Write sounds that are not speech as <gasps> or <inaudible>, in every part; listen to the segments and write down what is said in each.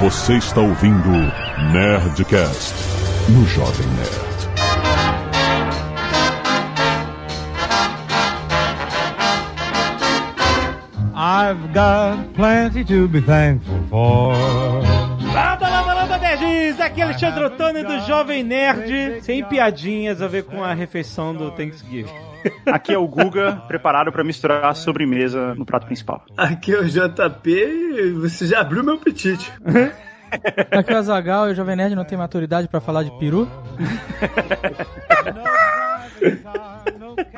Você está ouvindo Nerdcast no Jovem Nerd. I've got plenty to be thankful for. Aqui é Alexandre Ottoni do Jovem Nerd, sem piadinhas a ver com a refeição do Thanksgiving. <laughs> Aqui é o Guga, preparado para misturar a sobremesa no prato principal. Aqui é o JP e você já abriu meu apetite. Aqui é o Azagal e o Jovem Nerd não tem maturidade pra falar de peru.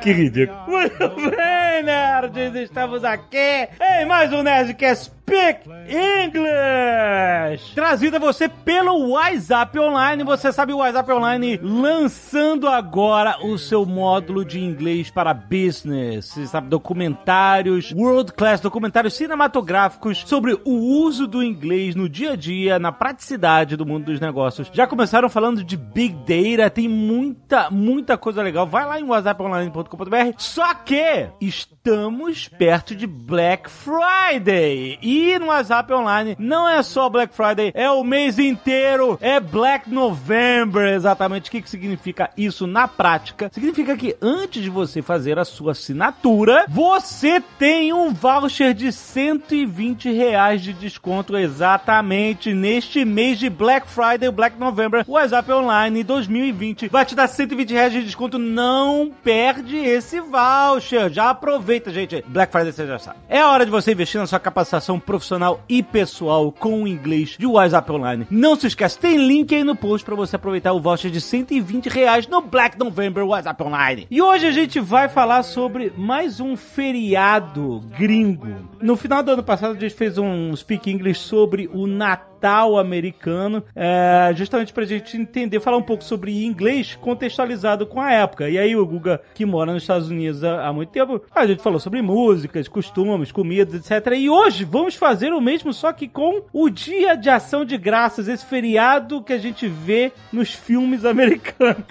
Que ridículo. Muito bem, nerds, estamos aqui em mais um Nerdcast Speak English! Trazido a você pelo WhatsApp Online. Você sabe o WhatsApp Online lançando agora o seu módulo de inglês para business. Você sabe, documentários, world class, documentários cinematográficos sobre o uso do inglês no dia a dia, na praticidade do mundo dos negócios. Já começaram falando de Big Data, tem muita, muita coisa legal. Vai lá em whatsapponline.com.br. Só que estamos perto de Black Friday. E no WhatsApp Online não é só Black Friday, é o mês inteiro, é Black November, exatamente. O que, que significa isso na prática? Significa que antes de você fazer a sua assinatura, você tem um voucher de 120 reais de desconto exatamente neste mês de Black Friday, Black November. WhatsApp Online 2020 vai te dar 120 reais de desconto. Não perde esse voucher. Já aproveita, gente. Black Friday você já sabe. É hora de você investir na sua capacitação profissional e pessoal com o inglês de WhatsApp Online. Não se esquece, tem link aí no post para você aproveitar o voucher de 120 reais no Black November WhatsApp Online. E hoje a gente vai falar sobre mais um feriado gringo. No final do ano passado a gente fez um Speak English sobre o Natal americano, é, justamente pra gente entender, falar um pouco sobre inglês contextualizado com a época. E aí o Guga, que mora nos Estados Unidos há, há muito tempo, a gente falou sobre músicas, costumes, comidas, etc. E hoje vamos fazer o mesmo, só que com o Dia de Ação de Graças, esse feriado que a gente vê nos filmes <laughs> americanos.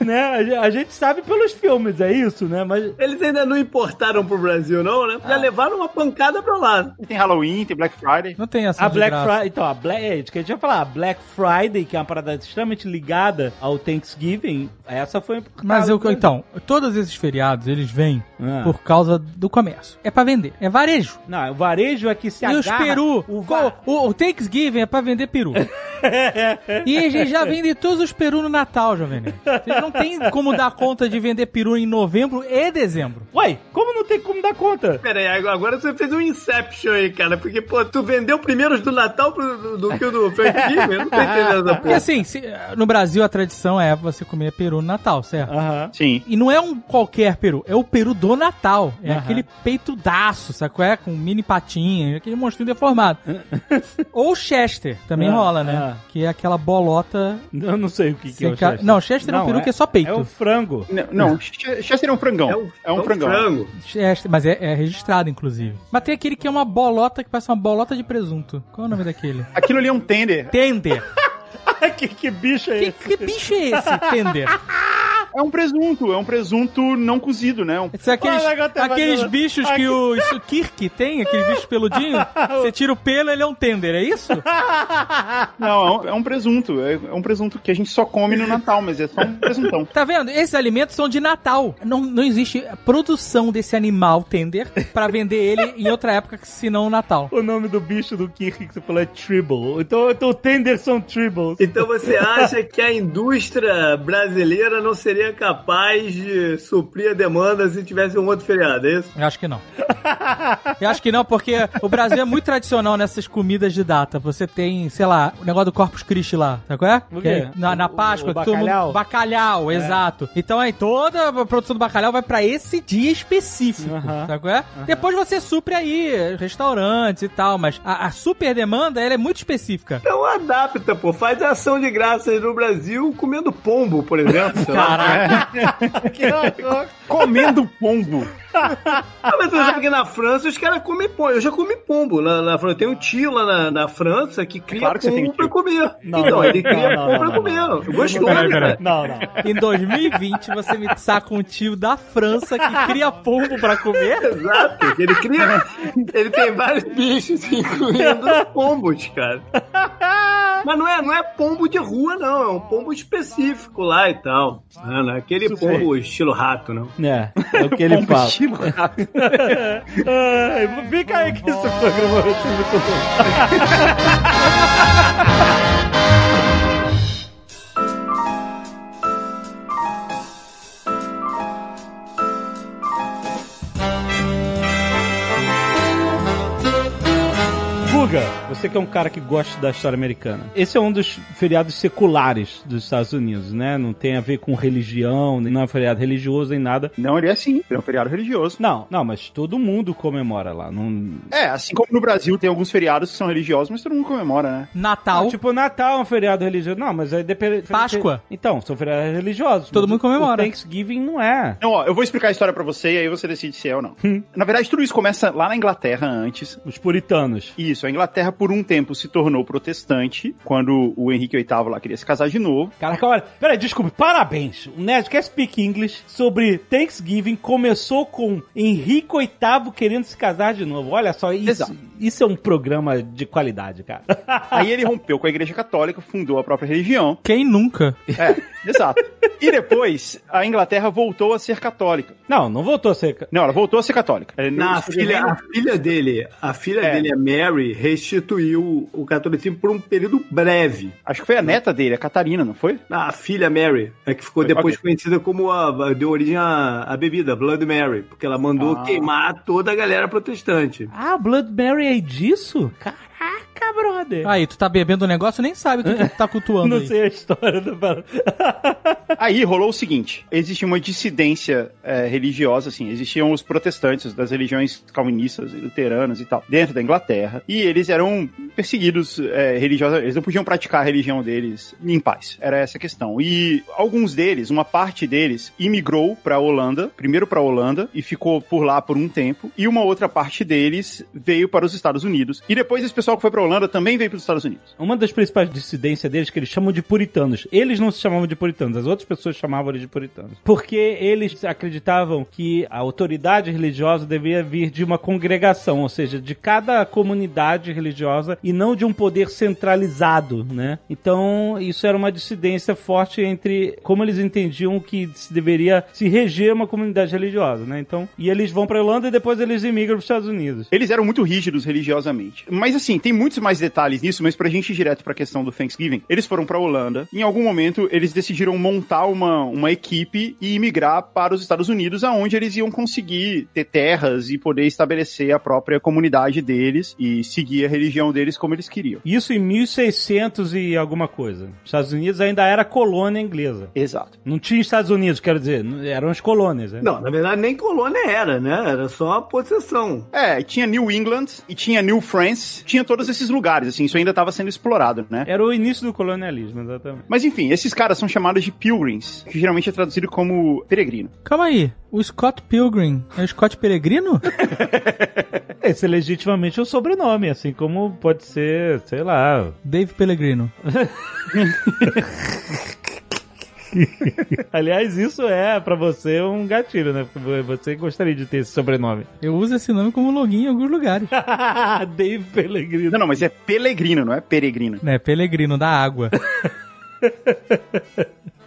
né? A gente sabe pelos filmes, é isso, né? Mas Eles ainda não importaram pro Brasil, não, né? Já levaram uma pancada pra lá. Tem Halloween, tem Black Friday. Não tem essa A Black Friday, então, a Black, é, que a gente ia falar, a Black Friday, que é uma parada extremamente ligada ao Thanksgiving, essa foi Mas eu, então, todos esses feriados, eles vêm Ah. por causa do comércio. É pra vender. É varejo. Não, o varejo é que se e os agarra... peru, O, va... o, o Thanksgiving é pra vender peru. <laughs> e a gente já vende todos os peru no Natal, Jovem Nerd. Vocês não tem como dar conta de vender peru em novembro e dezembro. Ué, como não tem como dar conta? Pera aí, agora você fez um Inception aí, cara. Porque, pô, tu vendeu primeiro os do Natal pro- do, que o do Thanksgiving? Eu não tô entendendo essa Porque porra. assim, se- no Brasil a tradição é você comer peru no Natal, certo? Aham. Sim. E não é um qualquer peru, é o peru do Natal. É Aham. aquele peitudaço, sabe qual é? Com mini patinha, aquele monstrinho deformado. <laughs> Ou Chester, também Ah, rola, né? ah. Que é aquela bolota. Eu não sei o que, que é o seca- Chester. Não, Chester é um peru que é só peito. É o frango. Não, Ch- Chester é um frangão. É um, é um frangão. frango. Chester, mas é, é registrado, inclusive. Mas tem aquele que é uma bolota que parece uma bolota de presunto. Qual é o nome daquele? Aquilo ali é um tender. Tender. <laughs> que, que bicho é que, esse? que bicho é esse, Tender? <laughs> É um presunto, é um presunto não cozido, né? Um- São aqueles, tá aqueles fazendo- bichos que o isso, Kirk tem, aqueles bichos peludinhos. <laughs> Você tira o pelo, ele é um tender, é isso? <laughs> Não, é um, é um presunto. É, é um presunto que a gente só come no Natal, mas é só um presuntão. Tá vendo? Esses alimentos são de Natal. Não, não existe produção desse animal tender pra vender ele em outra época que senão o Natal. O nome do bicho do Kirk que você falou é Tribble. Então, então o Tender são Tribbles. Então você acha que a indústria brasileira não seria capaz de suprir a demanda se tivesse um outro feriado, é isso? Eu acho que não. Eu acho que não, porque o Brasil é muito tradicional nessas comidas de data. Você tem, sei lá, o negócio do Corpus Christi lá, sabe qual é? O Que é quê? na, na O- Páscoa. o que todo mundo- bacalhau? É. Bacalhau, exato. Então aí toda a produção do bacalhau vai pra esse dia específico, Aham. sabe qual é? Depois você supre aí restaurantes e tal, mas a, a super demanda, ela é muito específica. Então adapta, pô. Faz ação de graças no Brasil comendo pombo, por exemplo. sei lá. <laughs> que horror. Comendo pombo. Ah, mas tu sabe que na França os caras comem pombo. Eu já comi pombo na, na França. Tem um tio lá na, na França que cria Claro que você tem pombo pra comer. Não, então, não, ele cria não, não, pombo pra não, comer. Gostou, Peraí, peraí. Não, não. Em 2020, você me saca um tio da França que cria pombo pra comer? Exato. Ele cria. Ele tem vários bichos, incluindo os pombos, cara. <laughs> Mas não é, não é pombo de rua, não. É um pombo específico lá e tal. Não, não é aquele pombo estilo rato, não. É, é o que ele <laughs> Pombo fala. estilo rato. Ai, fica aí que esse programa vai ser muito bom. Guga, você que é um cara que gosta da história americana. Esse é um dos feriados seculares dos Estados Unidos, né? Não tem a ver com religião, não é um feriado religioso nem nada. Não, ele é assim. Ele é um feriado religioso. Não, não, mas todo mundo comemora lá. Não... É, assim como no Brasil tem alguns feriados que são religiosos, mas todo mundo comemora, né? Natal. Não, tipo, Natal é um feriado religioso. Não, mas aí depende. Páscoa. Então, são feriados religiosos. Todo mundo comemora. O Thanksgiving não é. Então, ó, eu vou explicar a história pra você e aí você decide se é ou não. Na verdade, tudo isso começa lá na Inglaterra antes. Os puritanos. Isso, a Inglaterra por um tempo se tornou protestante, quando o Henrique VIII lá queria se casar de novo. Caraca, olha. Peraí, desculpe, parabéns. O Nerdcast Speak English sobre Thanksgiving começou com Henrique VIII querendo se casar de novo. Olha só, isso, Exato. isso é um programa de qualidade, cara. <laughs> Aí ele rompeu com a Igreja Católica, fundou a própria religião. Quem nunca? É, exato. E depois, a Inglaterra voltou a ser católica. Não, não voltou a ser. Não, ela voltou a ser católica. É, Na no- filha, a filha dele, a filha É. dele, a Mary, restituiu o catolicismo por um período breve. Acho que foi a neta dele, a Catarina, não foi? A filha Mary, é que ficou depois Ok. conhecida como a, deu origem à, à bebida, Blood Mary, porque ela mandou Ah. queimar toda a galera protestante. Ah, Blood Mary é disso? Caraca, brother. Aí, tu tá bebendo um negócio nem sabe o que, que tu tá cultuando <laughs> não aí. sei a história do <laughs> Aí rolou o seguinte: existia uma dissidência é, religiosa, assim, existiam os protestantes das religiões calvinistas, luteranas e tal, dentro da Inglaterra, e eles eram perseguidos é, religiosamente, eles não podiam praticar a religião deles em paz. Era essa a questão. E alguns deles, uma parte deles, imigrou pra Holanda, primeiro pra Holanda, e ficou por lá por um tempo, e uma outra parte deles veio para os Estados Unidos. E depois esse pessoal que foi pra Holanda também veio para os Estados Unidos. Uma das principais dissidências deles que eles chamam de puritanos. Eles não se chamavam de puritanos, as outras pessoas chamavam eles de puritanos. Porque eles acreditavam que a autoridade religiosa devia vir de uma congregação, ou seja, de cada comunidade religiosa e não de um poder centralizado, né? Então, isso era uma dissidência forte entre como eles entendiam que se deveria se reger uma comunidade religiosa, né? Então, e eles vão pra Holanda e depois eles imigram para os Estados Unidos. Eles eram muito rígidos religiosamente. Mas assim, tem muitos mais detalhes nisso, mas pra gente ir direto pra questão do Thanksgiving, eles foram pra Holanda. Em algum momento, eles decidiram montar uma, uma equipe e imigrar para os Estados Unidos, aonde eles iam conseguir ter terras e poder estabelecer a própria comunidade deles e seguir a religião deles como eles queriam. Isso em 1600 e alguma coisa. Os Estados Unidos ainda era colônia inglesa. Exato. Não tinha Estados Unidos, quero dizer, eram as colônias. Né? Não, na verdade nem colônia era, né? Era só a possessão. É, tinha New England e tinha New France, tinha todos esses lugares, assim, isso ainda estava sendo explorado, né? Era o início do colonialismo, exatamente. Mas enfim, esses caras são chamados de pilgrims, que geralmente é traduzido como peregrino. Calma aí, o Scott Pilgrim é o Scott Peregrino? <laughs> Esse é legitimamente o sobrenome, assim como pode ser, sei lá. Dave Pellegrino. <laughs> <laughs> Aliás, isso é pra você um gatilho, né? Porque Você gostaria de ter esse sobrenome. Eu uso esse nome como login em alguns lugares. <laughs> Dave Pellegrino. Não, não, mas é pelegrino, não é peregrino. né, Pellegrino da água. <laughs>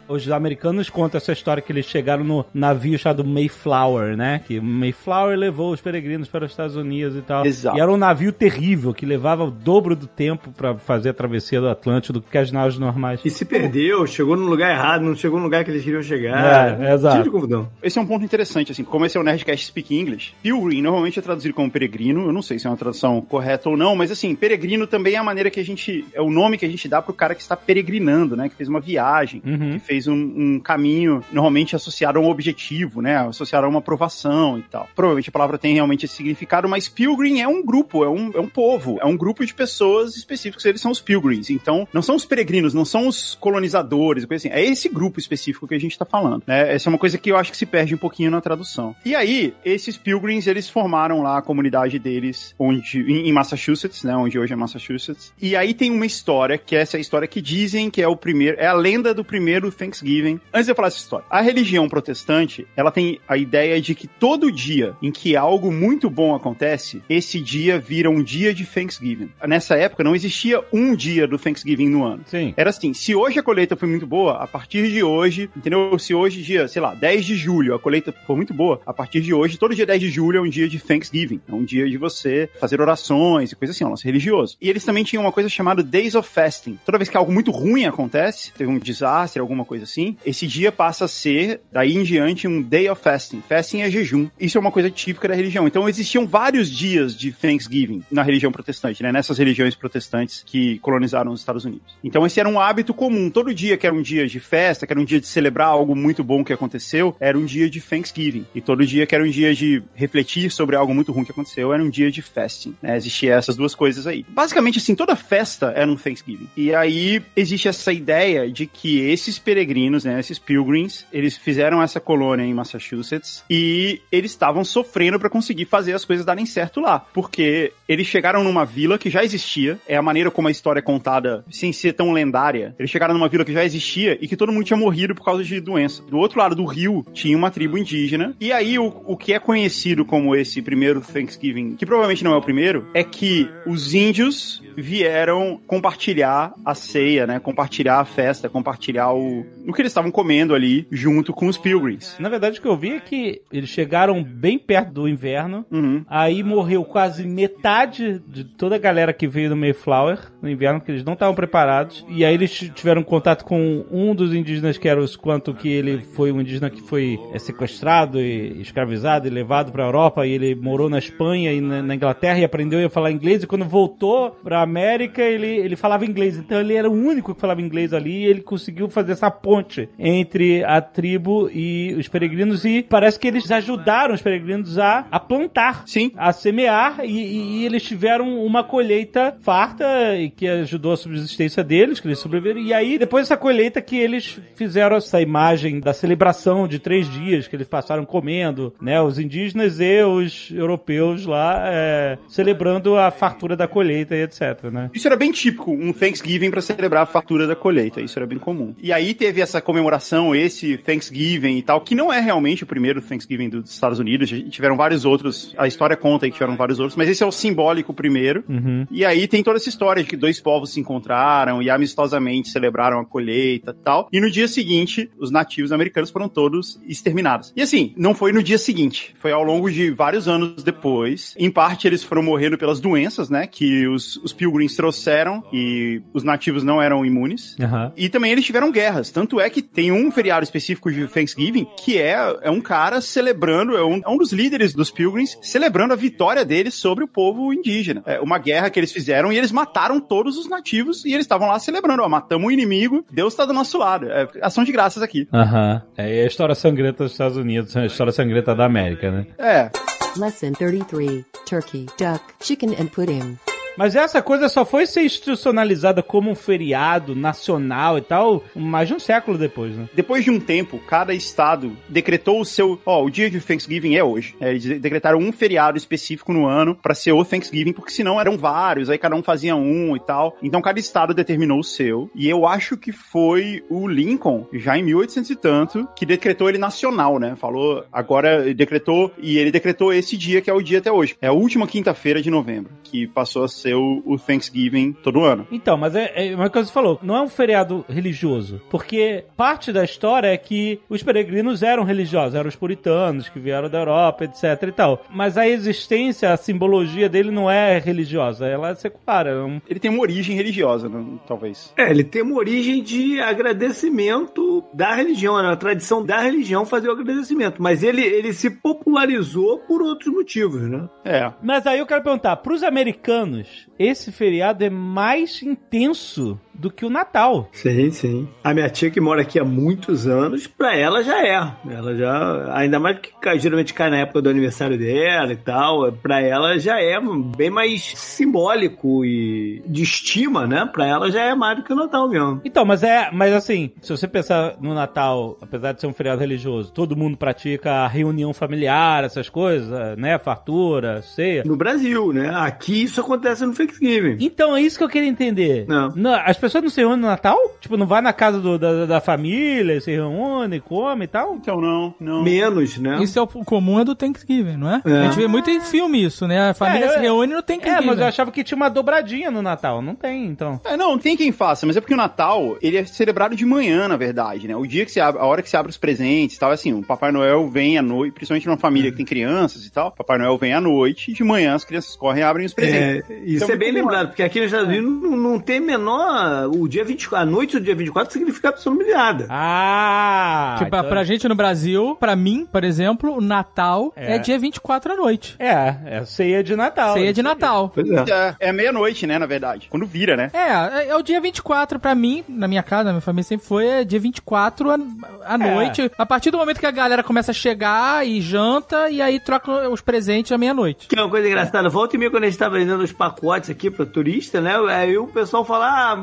Os americanos contam essa história que eles chegaram no navio chamado Mayflower, né? Que o Mayflower levou os peregrinos para os Estados Unidos e tal. Exato. E era um navio terrível que levava o dobro do tempo pra fazer a travessia do Atlântico do que as naves normais. E se perdeu, chegou no lugar errado, não chegou no lugar que eles queriam chegar. É, exato. De confusão. Esse é um ponto interessante, assim, como esse é o Nerdcast Speak English, pilgrim normalmente é traduzido como peregrino, eu não sei se é uma tradução correta ou não, mas assim, peregrino também é a maneira que a gente, é o nome que a gente dá pro cara que está peregrinando, né, que fez uma viagem, Uhum. que fez fez um, um caminho normalmente associado a um objetivo, né? Associado a uma aprovação e tal. Provavelmente a palavra tem realmente esse significado, mas Pilgrim é um grupo, é um, é um povo, é um grupo de pessoas específicos, eles são os Pilgrims. Então, não são os peregrinos, não são os colonizadores, coisa assim. É esse grupo específico que a gente tá falando, né? Essa é uma coisa que eu acho que se perde um pouquinho na tradução. E aí, esses Pilgrims, eles formaram lá a comunidade deles onde, em, em Massachusetts, né? Onde hoje é Massachusetts. E aí tem uma história, que é essa história que dizem que é o primeiro, é a lenda do primeiro Thanksgiving. Antes de eu falar essa história, a religião protestante, ela tem a ideia de que todo dia em que algo muito bom acontece, esse dia vira um dia de Thanksgiving. Nessa época não existia um dia do Thanksgiving no ano. Sim. Era assim, se hoje a colheita foi muito boa, a partir de hoje, entendeu? Se hoje, dia, sei lá, 10 de julho, a colheita for muito boa, a partir de hoje, todo dia 10 de julho é um dia de Thanksgiving. É um dia de você fazer orações e coisas assim, é um lance religioso. E eles também tinham uma coisa chamada Days of Fasting. Toda vez que algo muito ruim acontece, teve um desastre, alguma coisa assim, esse dia passa a ser, daí em diante, um Day of Fasting. Fasting é jejum. Isso é uma coisa típica da religião. Então existiam vários dias de Thanksgiving na religião protestante, né? Nessas religiões protestantes que colonizaram os Estados Unidos. Então esse era um hábito comum. Todo dia que era um dia de festa, que era um dia de celebrar algo muito bom que aconteceu, era um dia de Thanksgiving. E todo dia que era um dia de refletir sobre algo muito ruim que aconteceu, era um dia de fasting. Né? Existia essas duas coisas aí. Basicamente, assim, toda festa era um Thanksgiving. E aí existe essa ideia de que esses peregrinos, né, esses pilgrims, eles fizeram essa colônia em Massachusetts e eles estavam sofrendo para conseguir fazer as coisas darem certo lá, porque eles chegaram numa vila que já existia, é a maneira como a história é contada, sem ser tão lendária. Eles chegaram numa vila que já existia e que todo mundo tinha morrido por causa de doença. Do outro lado do rio tinha uma tribo indígena e aí o, o que é conhecido como esse primeiro Thanksgiving, que provavelmente não é o primeiro, é que os índios vieram compartilhar a ceia, né? Compartilhar a festa, compartilhar o, o que eles estavam comendo ali junto com os pilgrims. Na verdade, o que eu vi é que eles chegaram bem perto do inverno, Uhum. aí morreu quase metade de toda a galera que veio do Mayflower no inverno, porque eles não estavam preparados. E aí eles tiveram contato com um dos indígenas que era os quanto que ele foi um indígena que foi é, sequestrado e escravizado e levado pra Europa e ele morou na Espanha e na, na Inglaterra e aprendeu a falar inglês e quando voltou pra América ele, ele falava inglês. Então ele era o único que falava inglês ali e ele conseguiu fazer essa ponte entre a tribo e os peregrinos e parece que eles ajudaram os peregrinos a, a plantar Sim. a semear e, e- e eles tiveram uma colheita farta e que ajudou a subsistência deles, que eles sobreviveram. E aí, depois dessa colheita que eles fizeram essa imagem da celebração de três dias que eles passaram comendo, né? Os indígenas e os europeus lá é, celebrando a fartura da colheita e etc, né? Isso era bem típico, um Thanksgiving para celebrar a fartura da colheita. Isso era bem comum. E aí teve essa comemoração, esse Thanksgiving e tal, que não é realmente o primeiro Thanksgiving dos Estados Unidos. Tiveram vários outros. A história conta aí que tiveram vários outros, mas esse é o simbólico primeiro. Uhum. E aí tem toda essa história de que dois povos se encontraram e amistosamente celebraram a colheita e tal. E no dia seguinte, os nativos americanos foram todos exterminados. E assim, não foi no dia seguinte, foi ao longo de vários anos depois. Em parte, eles foram morrendo pelas doenças, né, que os, os pilgrims trouxeram e os nativos não eram imunes. Aham. E também eles tiveram guerras. Tanto é que tem um feriado específico de Thanksgiving que é, é um cara celebrando, é um, é um dos líderes dos Pilgrims, celebrando a vitória deles sobre o povo indígena. É uma guerra que eles fizeram e eles mataram todos os nativos e eles estavam lá celebrando. Ó, matamos o inimigo, Deus tá do nosso lado. É ação de graças aqui. Aham. É a história sangrenta dos Estados Unidos, a história sangrenta da América, né? É. Lesson 33 Turkey, Duck, Chicken and Pudding. Mas essa coisa só foi ser institucionalizada como um feriado nacional e tal mais de um século depois, né? Depois de um tempo, cada estado decretou o seu. Ó, o dia de Thanksgiving é hoje. É, eles decretaram um feriado específico no ano pra ser o Thanksgiving, porque senão eram vários, aí cada um fazia um e tal. Então cada estado determinou o seu. E eu acho que foi o Lincoln, já em 1800 e tanto, que decretou ele nacional, né? Falou, agora decretou, e ele decretou esse dia que é o dia até hoje. É a última quinta-feira de novembro, que passou a ser o, o Thanksgiving todo ano. Então, mas é, é uma coisa que você falou, não é um feriado religioso, porque parte da história é que os peregrinos eram religiosos, eram os puritanos que vieram da Europa, etc e tal. Mas a existência, a simbologia dele não é religiosa, ela é secular, é um... Ele tem uma origem religiosa, né, talvez. É, ele tem uma origem de agradecimento da religião, né? A tradição da religião fazer o agradecimento. Mas ele, ele se popularizou por outros motivos, né? É. Mas aí eu quero perguntar, pros americanos, esse feriado é mais intenso do que o Natal. Sim, sim. A minha tia que mora aqui há muitos anos, pra ela já é. Ela já. Ainda mais que geralmente cai na época do aniversário dela e tal. Pra ela já é bem mais simbólico e de estima, né? Pra ela já é mais do que o Natal mesmo. Então, mas é, mas assim, se você pensar no Natal, apesar de ser um feriado religioso, todo mundo pratica a reunião familiar, essas coisas, né? Fartura, ceia. No Brasil, né? Aqui isso acontece no Thanksgiving. Então, é isso que eu queria entender. Não. as pessoas não se reúnem no Natal? Tipo, não vai na casa do- da, da família, se reúne, come e tal? Então não, não. Menos, né? Isso é o comum é do Thanksgiving, não é? É. A gente vê muito em filme isso, né? A família É, eu- se reúne no É, Thanksgiving. mas eu achava que tinha uma dobradinha no Natal. Não tem, então. É, não, tem quem faça, mas é porque o Natal, ele é celebrado de manhã, na verdade, né? O dia que se abre, a hora que se abre os presentes e tal, é assim, o Papai Noel vem à noite, principalmente numa família que tem crianças e tal, Papai Noel vem à noite e de manhã as crianças correm e abrem os presentes. É, isso Então, é bem lembrado, porque aqui nos Estados Unidos não, não tem menor. O dia 24, a noite do dia 24 significa absolutamente nada. Ah! Tipo, então- pra gente no Brasil, pra mim, por exemplo, o Natal É. é, dia 24 à noite. É, é ceia de Natal. Ceia de Natal. Pois é. É, é meia-noite, né, na verdade. Quando vira, né? É, é, é o dia 24 pra mim, na minha casa, na minha família sempre foi, é dia 24 à, à É. noite. A partir do momento que a galera começa a chegar e janta, e aí troca os presentes à meia-noite. Que é uma coisa engraçada, volta e meia quando a gente tá vendendo os pacotes aqui pra turista, né? Aí o pessoal fala, ah,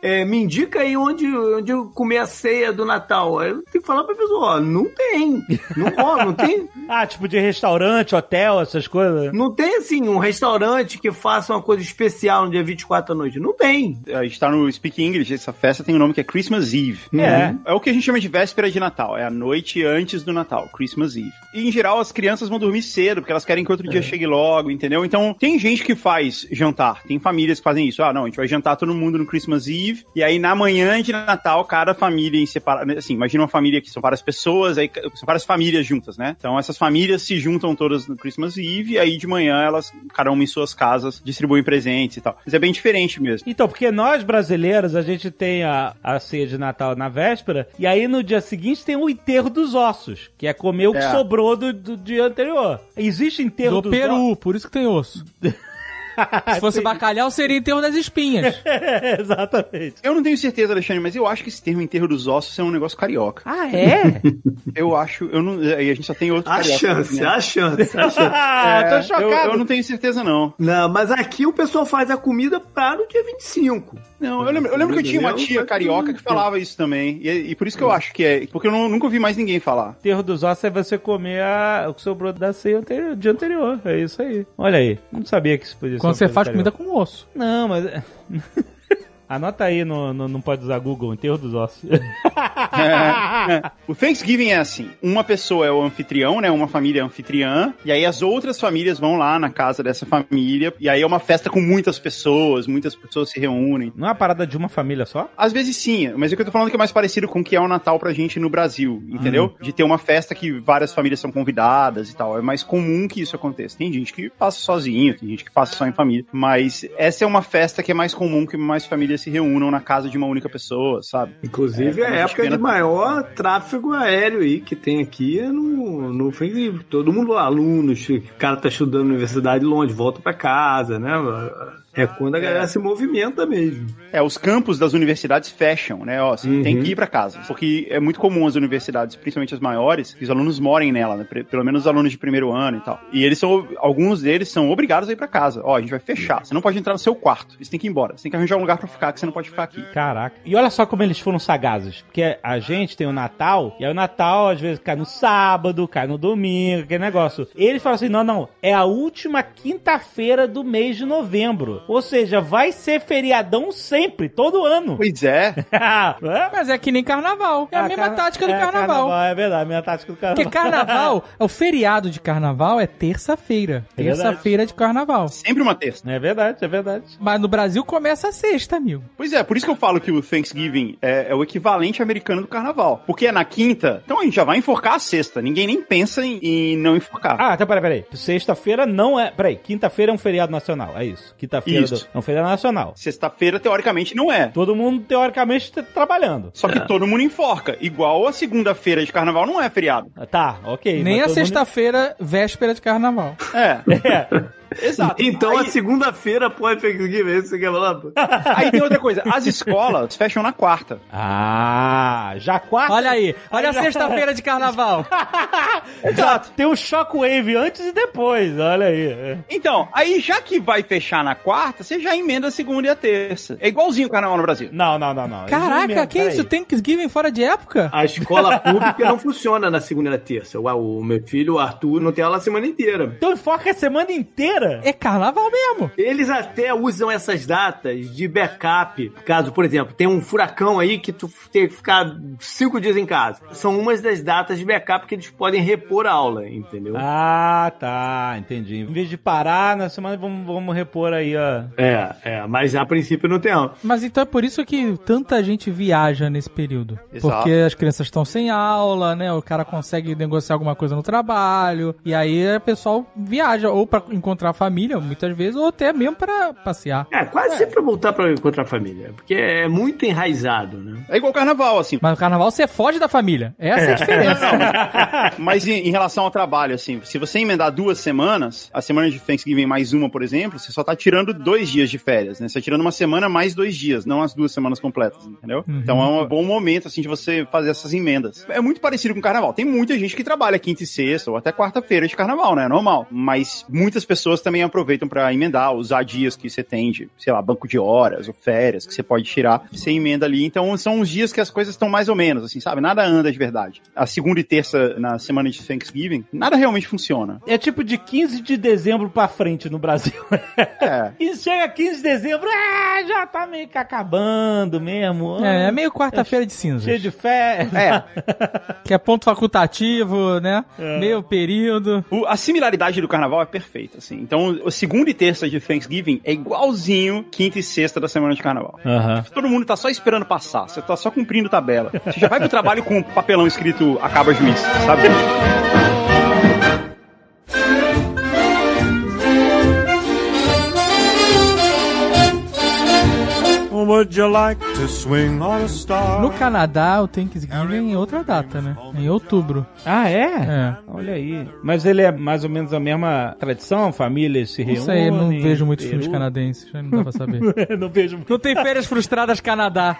é, me indica aí onde, onde eu comer a ceia do Natal. Aí eu tenho que falar pra pessoa, ó, não tem. Não rola, não tem. <laughs> Ah, tipo de restaurante, hotel, essas coisas. Não tem assim um restaurante que faça uma coisa especial no dia 24 à noite. Não tem. A gente tá no Speak English, essa festa tem um nome que é Christmas Eve. É. É o que a gente chama de véspera de Natal, é a noite antes do Natal, Christmas Eve. E em geral as crianças vão dormir cedo, porque elas querem que outro dia chegue logo, entendeu? Então tem gente que faz jantar, tem famílias que fazem isso. Ah, não, a gente vai jantar todo mundo no Christmas Eve, e aí na manhã de Natal, cada família em separado, assim, imagina uma família que são várias pessoas, aí são várias famílias juntas, né? Então essas famílias se juntam todas no Christmas Eve, e aí de manhã elas, cada uma em suas casas, distribuem presentes e tal. Mas é bem diferente mesmo. Então, porque nós brasileiros, a gente tem a, a ceia de Natal na véspera, e aí no dia seguinte tem o enterro dos ossos, que é comer o que É. sobrou do, do dia anterior. Existe enterro Do dos Peru, por isso que tem osso. <laughs> Se fosse bacalhau, seria enterro das espinhas. <laughs> É, exatamente. Eu não tenho certeza, Alexandre, mas eu acho que esse termo enterro dos ossos é um negócio carioca. Ah, é? <laughs> Eu acho, eu não. Aí a gente só tem outro A carioca. chance, né? a chance, a chance. <laughs> ah, tô É, chocado. Eu, eu não tenho certeza, não. Não, mas aqui o pessoal faz a comida para o dia 25. Não, eu lembro, eu lembro que eu tinha uma tia carioca que falava isso também. E, e por isso que eu acho que é. Porque eu não- nunca ouvi mais ninguém falar. enterro dos ossos é você comer a- o que sobrou da ceia anterior, dia anterior. É isso aí. Olha aí. Não sabia que isso podia Quando ser você faz comida com osso. Não, mas. <laughs> Anota aí, no, no- não pode usar Google, enterro dos ossos. <laughs> <laughs> o Thanksgiving é assim: uma pessoa é o anfitrião, né? Uma família é anfitriã, e aí as outras famílias vão lá na casa dessa família, e aí é uma festa com muitas pessoas, muitas pessoas se reúnem. Não é uma parada de uma família só? Às vezes sim, mas é que eu tô falando que é mais parecido com o que é o Natal pra gente no Brasil, entendeu? De ter uma festa que várias famílias são convidadas e tal. É mais comum que isso aconteça. Tem gente que passa sozinho, tem gente que passa só em família. Mas essa é uma festa que é mais comum que mais famílias se reúnam na casa de uma única pessoa, sabe? Inclusive, É, é, a época vê de maior tráfego aéreo aí que tem aqui é no, no. Todo mundo, alunos, o cara tá estudando na universidade longe, volta pra casa, né? É quando a galera se movimenta mesmo. É, os campos das universidades fecham, né? Ó, você Uhum. tem que ir pra casa. Porque é muito comum as universidades, principalmente as maiores, que os alunos morem nela, né? Pelo menos os alunos de primeiro ano e tal. E eles são, alguns deles são obrigados a ir pra casa. Ó, a gente vai fechar. Você não pode entrar no seu quarto. Você tem que ir embora. Você tem que arranjar um lugar pra ficar, que você não pode ficar aqui. Caraca. E olha só como eles foram sagazes. Porque a gente tem o Natal, e aí o Natal às vezes cai no sábado, cai no domingo, aquele negócio. Eles falam assim: não, não, é a última quinta-feira do mês de novembro. Ou seja, vai ser feriadão sempre, todo ano. Pois é. <laughs> Mas é que nem carnaval. É a, mesma carna- tática do é, carnaval. É verdade, a mesma tática do carnaval. Porque carnaval, <laughs> o feriado de carnaval é terça-feira. É. Terça-feira de carnaval. Sempre uma terça. É verdade, é verdade. Mas no Brasil começa a sexta, amigo. Pois é, por isso que eu falo que o Thanksgiving é, é o equivalente americano do carnaval. Porque é na quinta, então a gente já vai enforcar a sexta. Ninguém nem pensa em, em não enforcar. Ah, então peraí, peraí. Sexta-feira não é. Peraí, quinta-feira é um feriado nacional. É isso. Quinta-feira Isso. do- é um feriado nacional. Sexta-feira, teoricamente, não é. Todo mundo, teoricamente, tá trabalhando. Só que todo mundo enforca. Igual a segunda-feira de carnaval não é feriado. Tá, ok. Nem a todo mundo- sexta-feira, véspera de carnaval. É. É. <laughs> <laughs> Exato. Então a Aí- segunda-feira pode Thanksgiving, é isso que você quer falar? pô? Aí tem outra coisa, as escolas fecham na quarta. Ah, já quarta. Olha aí, olha a sexta-feira de carnaval. <laughs> Exato. Tem um shockwave antes e depois, olha aí. Então, aí já que vai fechar na quarta, você já emenda a segunda e a terça. É igualzinho o carnaval no Brasil. Não, não, não, não. Caraca, que isso? Thanksgiving fora de época? A escola pública não funciona na segunda e na terça. O, o meu filho, o Arthur, não tem aula a semana inteira. Então foca a semana inteira. É carnaval mesmo. Eles até usam essas datas de backup. Caso, por exemplo, tem um furacão aí que tu tem que ficar cinco dias em casa. São umas das datas de backup que eles podem repor a aula, entendeu? Ah, tá, entendi. Em vez de parar na semana, vamos, vamos repor aí, ó. É, é, mas a princípio não tem aula. Mas então é por isso que tanta gente viaja nesse período. Exato. Porque as crianças estão sem aula, né? O cara consegue negociar alguma coisa no trabalho. E aí o pessoal viaja, ou pra encontrar a família, muitas vezes, ou até mesmo pra passear. É, quase sempre pra voltar pra encontrar a família. Porque é muito enraizado, né? É igual carnaval, assim. Mas no carnaval você foge da família. Essa é a diferença. <laughs> Mas em, em relação ao trabalho, assim, se você emendar duas semanas, a semana de Thanksgiving mais uma, por exemplo, você só tá tirando dois dias de férias, né? Você tá tirando uma semana mais dois dias, não as duas semanas completas, entendeu? Então é um bom momento, assim, de você fazer essas emendas. É muito parecido com o carnaval. Tem muita gente que trabalha quinta e sexta, ou até quarta-feira de carnaval, né? É normal. Mas muitas pessoas também aproveitam pra emendar, usar dias que você tem de, sei lá, banco de horas ou férias que você pode tirar, você emenda ali. Então são uns dias que as coisas estão mais ou menos, assim, sabe? Nada anda de verdade. A segunda e terça na semana de Thanksgiving, nada realmente funciona. É tipo de 15 de dezembro pra frente no Brasil. <laughs> É. E chega 15 de dezembro, ah, já tá meio que acabando mesmo. É, é meio quarta-feira de cinzas. Cheio de fé. É. <laughs> Que é ponto facultativo, né? Meio período. O- a similaridade do carnaval é perfeita, assim. Então, o segunda e terça de Thanksgiving é igualzinho quinta e sexta da semana de carnaval. Aham. Todo mundo tá só esperando passar, você tá só cumprindo tabela. Você já vai pro trabalho com um papelão escrito acaba juiz, sabe? Would you like to swing on a star? No Canadá, o Thanksgiving é outra data, né? Em outubro. Ah, é? É. Olha aí. Mas ele é mais ou menos a mesma tradição? Famílias se reúnem? Não sei, não vejo muitos filmes canadenses, não dá pra saber. <laughs> não vejo. Não tem férias frustradas Canadá.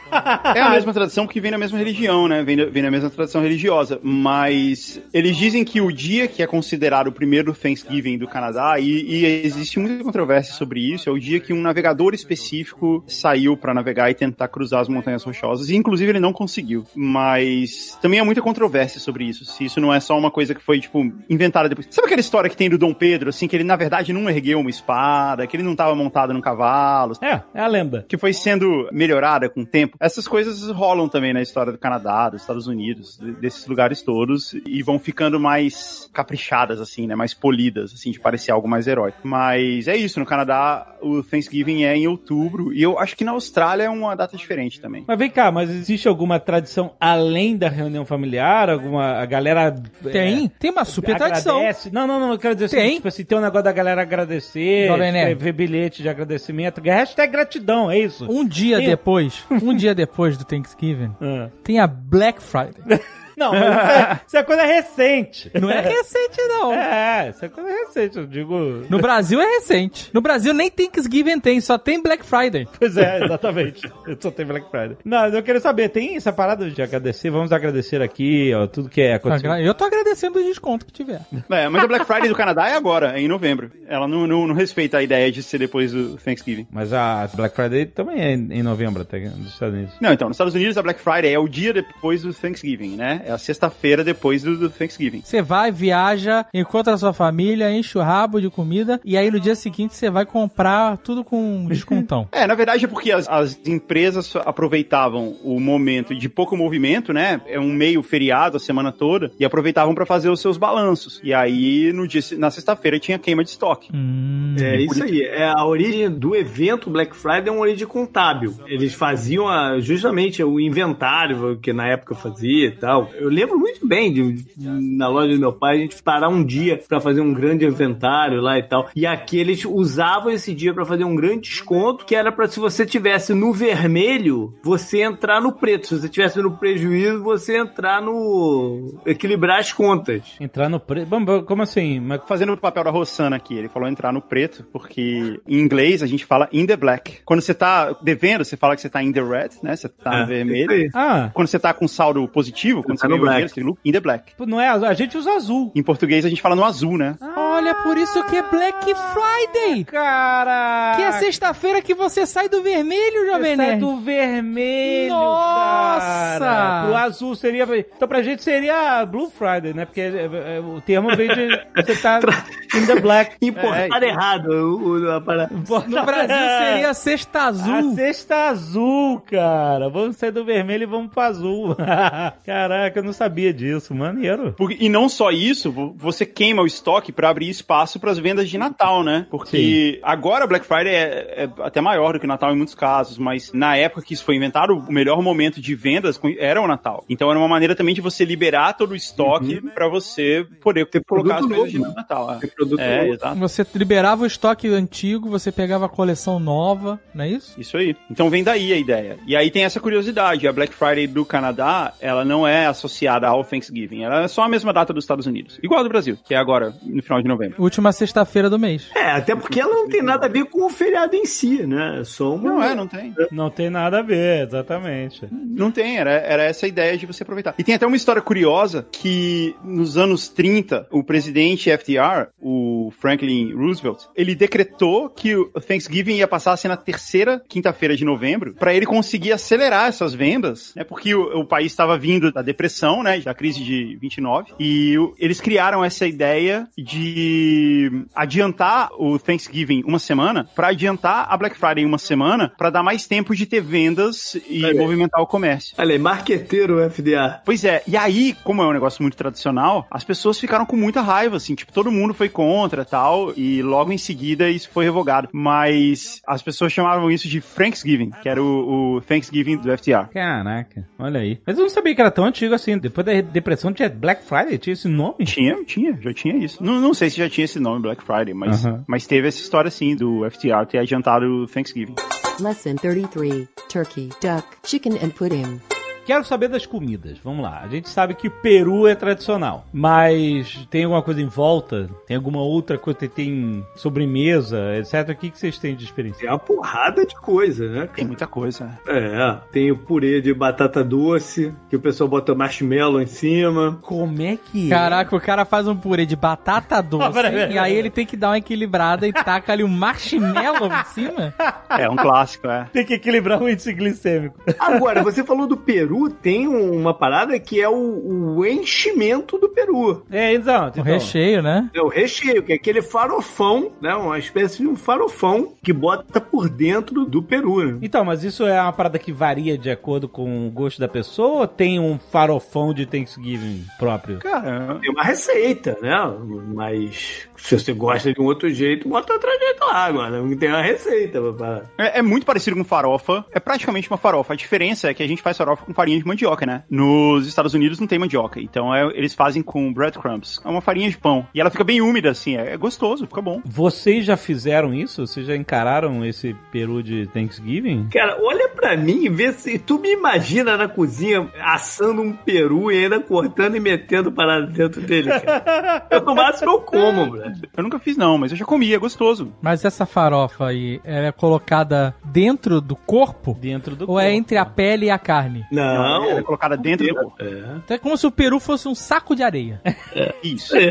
É a mesma tradição porque vem da mesma religião, né? Vem da, vem da mesma tradição religiosa. Mas eles dizem que o dia que é considerado o primeiro Thanksgiving do Canadá, e, e existe muita controvérsia sobre isso, é o dia que um navegador específico saiu pra navegar e tentar cruzar as montanhas rochosas. E inclusive ele não conseguiu. Mas também há muita controvérsia sobre isso. Se isso não é só uma coisa que foi, tipo, inventada depois. Sabe aquela história que tem do Dom Pedro, assim, que ele na verdade não ergueu uma espada, que ele não tava montado num cavalo, É, é a lenda. que foi sendo melhorada com o tempo. Essas coisas rolam também na história do Canadá, dos Estados Unidos, de- desses lugares todos, e vão ficando mais caprichadas, assim, né? Mais polidas, assim, de parecer algo mais heróico. Mas é isso, no Canadá o Thanksgiving é em outubro, e eu acho que na Austrália é uma data diferente também. Mas vem cá, mas existe alguma tradição além da reunião familiar? Alguma. A galera. Tem, é, tem uma super tradição. agradece? Não, não, não, eu quero dizer assim, Tem. tipo assim, tem um negócio da galera agradecer, ver bilhete de agradecimento, hashtag gratidão, é isso? Um dia Tem- depois, um dia depois do Thanksgiving, Ah. <laughs> tem a Black Friday. <laughs> Não, mas isso é, <laughs> isso é coisa recente. Não é recente, não. É, isso é coisa recente, eu digo. No Brasil é recente. No Brasil nem Thanksgiving tem, só tem Black Friday. Pois é, exatamente. Eu <laughs> só tenho Black Friday. Não, eu queria saber, tem essa parada de agradecer? Vamos agradecer aqui, ó, tudo que é acontecido. Eu tô agradecendo o desconto que tiver. É, mas a Black Friday do Canadá é agora, é em novembro. Ela não, não, não respeita a ideia de ser depois do Thanksgiving. Mas a Black Friday também é em em novembro, até nos Estados Unidos. Não, então, nos Estados Unidos a Black Friday é o dia depois do Thanksgiving, né? É a sexta-feira depois do, do Thanksgiving. Você vai, viaja, encontra a sua família, enche o rabo de comida e aí no dia seguinte você vai comprar tudo com descontão. <laughs> É, na verdade é porque as, as empresas aproveitavam o momento de pouco movimento, né? É um meio feriado a semana toda e aproveitavam pra fazer os seus balanços. E aí no dia na sexta-feira tinha queima de estoque. Hum. É isso aí. É a origem do evento Black Friday é uma origem contábil. Eles faziam a- justamente o inventário que na época fazia e tal, Eu lembro muito bem de, de- na loja do meu pai a gente parar um dia pra fazer um grande inventário lá e tal. E aqui eles usavam esse dia pra fazer um grande desconto que era pra se você tivesse no vermelho, você entrar no preto. Se você tivesse no prejuízo, você entrar no equilibrar as contas. Entrar no preço. Como assim? Mas Fazendo o papel da Rossana aqui, ele falou entrar no preto, porque em inglês a gente fala in the black. Quando você tá devendo, você fala que você tá in the red, né? Você tá É, no vermelho. isso aí. Ah, Quando você tá com saldo positivo, quando Tá você no ganhou black. look in the black. não é azul. A gente usa azul. Em português a gente fala no azul, né? Olha, por isso que é Black Friday. Cara! Que é sexta-feira que você sai do vermelho, Jovem Sai Nerd. do vermelho, Nossa! cara. Pro azul seria... Então pra gente seria Blue Friday, né? Porque é, é, o termo vem de... Você tá <laughs> in the black. <laughs> Importar errado o, o- a parada. No Brasil <laughs> seria sexta A azul. cesta azul, cara. Vamos sair do vermelho e vamos pro azul. Caraca, eu não sabia disso. Maneiro. Porque- e não só isso, vo- você queima o estoque pra abrir espaço pras vendas de Natal, né? Porque agora Black Friday é, é até maior do que o Natal em muitos casos, mas na época que isso foi inventado, o melhor momento de vendas era o Natal. Então era uma maneira também de você liberar todo o estoque pra você poder Ter colocar as coisas de né? Natal. é. Ter produto É, novo. exato. Você liberava o estoque antigo, você pegava a coleção nova, não é isso? Isso aí. Então vem daí a ideia. E aí tem essa curiosidade. A Black Friday do Canadá, ela não é associada ao Thanksgiving. Ela é só a mesma data dos Estados Unidos. Igual a do Brasil, que é agora, no final de novembro. Última sexta-feira do mês. É, até porque ela não tem nada a ver com o feriado em si, né? Só uma... Não é, não tem. Não tem nada a ver, exatamente. Não tem, era, era essa a ideia de você aproveitar. E tem até uma história curiosa que nos anos 30, o presidente FDR, o Franklin Roosevelt, ele decretou que o Thanksgiving ia passar a ser na terceira quinta-feira de novembro para ele conseguir acelerar essas vendas, né? Porque o, o país estava vindo da depressão, né? Da crise de 29 e o- eles criaram essa ideia de adiantar o Thanksgiving uma semana para adiantar a Black Friday uma semana para dar mais tempo de ter vendas e Olha aí. movimentar o comércio. Olha aí, marqueteiro FDA. Pois é, e aí, como é um negócio muito tradicional, as pessoas ficaram com muita raiva, assim, tipo, todo mundo foi contra tal, e logo em seguida isso foi revogado. Mas as pessoas chamavam isso de Thanksgiving, que era o, o Thanksgiving do FTR. Caraca, olha aí. Mas eu não sabia que era tão antigo assim. Depois da depressão tinha Black Friday, tinha esse nome? Tinha, tinha, já tinha isso. Não, não sei se já tinha esse nome, Black Friday, mas, Aham. mas teve essa história, assim, do FTR ter adiantado o Thanksgiving. Lesson 33 Turkey, Duck, Chicken and Pudding. Quero saber das comidas. Vamos lá. A gente sabe que Peru é tradicional, mas tem alguma coisa em volta? Tem alguma outra coisa? Tem- Tem sobremesa, etc. O que, que vocês têm de experiência? Tem uma porrada de coisa, né? Tem muita coisa. É, tem o purê de batata doce, que o pessoal bota marshmallow em cima. Como é que Caraca, o cara faz um purê de batata <laughs> doce peraí, peraí, e aí ele tem que dar uma equilibrada e taca ali um marshmallow em cima. É um clássico, é. Tem que equilibrar o índice glicêmico. Agora, você falou do Peru, tem um- uma parada que é o, o enchimento do Peru. É, então. O recheio, né? É o recheio, que é aquele farofão, né? Uma espécie de um farofão que bota por dentro do Peru, né? Então, mas isso é uma parada que varia de acordo com o gosto da pessoa ou tem um farofão de Thanksgiving próprio? Cara, Tem uma receita, né? Mas se você gosta de um outro jeito, bota outro jeito lá agora. Não tem uma receita pra parar. É, é muito parecido com farofa. É praticamente uma farofa. A diferença é que a gente faz farofa com farinha de mandioca, né? Nos Estados Unidos não tem mandioca. Então é- eles fazem com breadcrumbs. É uma farinha de pão. E ela fica bem úmida, assim. É, é gostoso, fica bom. Vocês já fizeram isso? Vocês já encararam esse peru de Thanksgiving? Cara, olha pra mim e vê se tu me imagina na cozinha assando um peru e ainda cortando e metendo para dentro dele, cara. <laughs> Eu no máximo eu como, velho. Eu nunca fiz, não, mas eu já comi, é gostoso. Mas essa farofa aí, ela é colocada dentro do corpo? Dentro do Ou é corpo. entre a pele e a carne? Não, Ela é colocada dentro do corpo. É. Então é como se o peru fosse um saco de areia. <laughs> Isso. <laughs>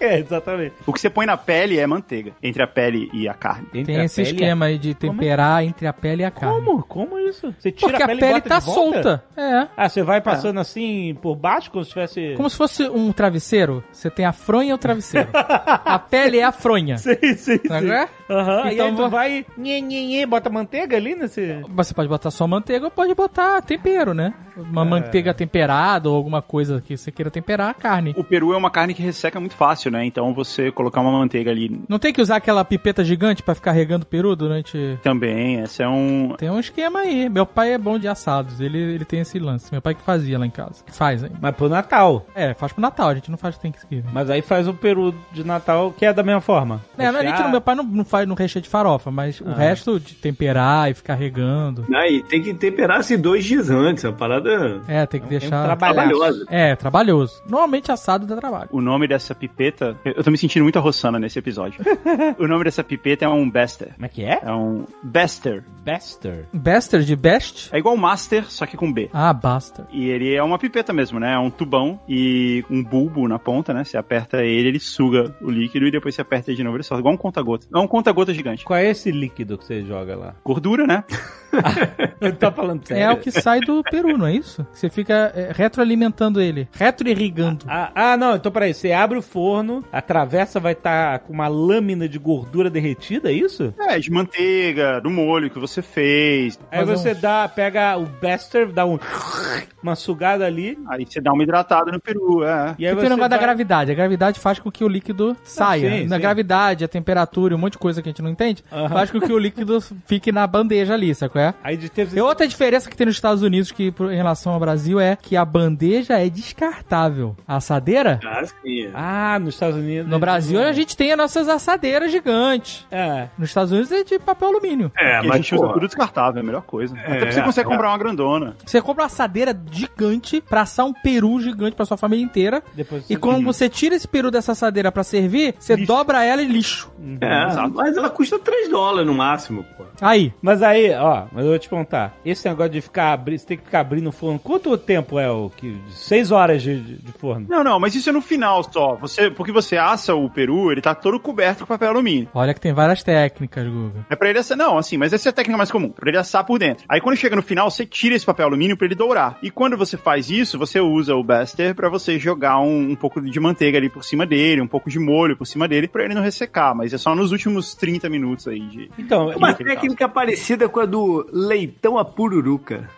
É, exatamente. O que você põe na pele é manteiga. Entre a pele e a carne. Entre Tem a esse pele e a- esquema aí de temperar entre a pele e a carne. Como? Como isso? Você tira Porque a a pele, pele, e bota tá de volta? solta. É. Ah, você vai passando assim por baixo como se tivesse... Como se fosse um travesseiro. Você tem a fronha e o travesseiro. <laughs> a pele é a fronha. Sim, sim, Sabe sim. qual é? Aham, e Então aí tu vou- vai... Nhê, nhê, nhê, bota manteiga ali nesse... Você pode botar só manteiga ou pode botar tempero, né? Uma manteiga temperada ou alguma coisa que você queira temperar a carne. O peru é uma carne que resseca muito fácil, né? Então você colocar uma manteiga ali Não tem que usar aquela pipeta gigante pra ficar regando o peru durante. também, esse é um. Tem um esquema aí. Meu pai é bom de assados. Ele, ele tem esse lance. Meu pai que fazia lá em casa. Que faz aí. Mas pro Natal. É, faz pro Natal. A gente não faz Thanksgiving. Mas aí faz o peru de Natal que é da mesma forma. É, a gente, meu pai não, não faz no recheio de farofa, mas o resto de temperar e ficar regando. Aí tem que temperar assim dois dias antes, a parada É, tem que deixar. trabalhar. trabalhosa. É, trabalhoso. Normalmente assado dá trabalho. O nome dessa pipeta. Eu tô me sentindo muito arroçando nesse episódio. <laughs> o nome dessa pipeta é um Bester. Como é que é? É um Bester. Bester. Bester de best? É igual Master, só que com B. Ah, basta. E ele é uma pipeta mesmo, né? É um tubão e um bulbo na ponta, né? Você aperta ele, ele suga o líquido e depois você aperta ele de novo, ele solta. Igual um conta-gota. É um conta-gota gigante. Qual é esse líquido que você joga lá? Gordura, né? <laughs> tá falando sério? É o que sai do peru, não é isso? Você fica é, retroalimentando ele. Retroirrigando. Ah, ah, não, então peraí, você abre o forno, a travessa vai estar com uma lâmina de gordura derretida, é isso? É, de manteiga, do molho que você fez. Aí você um- dá, pega o Bester, dá um, uma sugada ali, Aí você dá uma hidratada no peru, é. e aí tem você o negócio da vai- gravidade. A gravidade faz com que o líquido saia. sim, Na sim. gravidade, a temperatura e um monte de coisa que a gente não entende, Aham. faz com que o líquido fique na bandeja ali, sabe é? Aí de ter... E outra diferença que tem nos Estados Unidos que em relação ao Brasil é que a bandeja é descartável. A assadeira, Ah, sim. Ah, nos Estados Unidos... no Brasil a gente tem as nossas assadeiras gigantes. É. Nos Estados Unidos é de papel alumínio. É, E a mas gente usa pô, tudo descartável, é a melhor coisa. Até porque você é, consegue é. comprar uma grandona. Você compra uma assadeira gigante pra assar um peru gigante pra sua família inteira. Depois E quando você tira esse peru dessa assadeira pra servir, você dobra ela e lixo. É, mas ela custa 3 dólares no máximo, pô. Aí, Mas aí, ó, mas eu vou te perguntar. Esse negócio de ficar abrindo, você tem que ficar abrindo o forno. Quanto tempo é o que? Seis horas de, de- forno. Não, não, mas isso é no final só. Você, porque você assa o peru, ele tá todo coberto com papel alumínio. olha que tem várias técnicas, Guga. É pra ele assar. Não, assim, mas essa é a técnica mais comum. Pra ele assar por dentro. Aí quando chega no final, você tira esse papel alumínio pra ele dourar. E quando você faz isso, você usa o Baster pra você jogar um, um pouco de manteiga ali por cima dele, um pouco de molho por cima dele, pra ele não ressecar. Mas é só nos últimos 30 minutos aí de. Então, Uma técnica parecida com a do leitão a pururuca.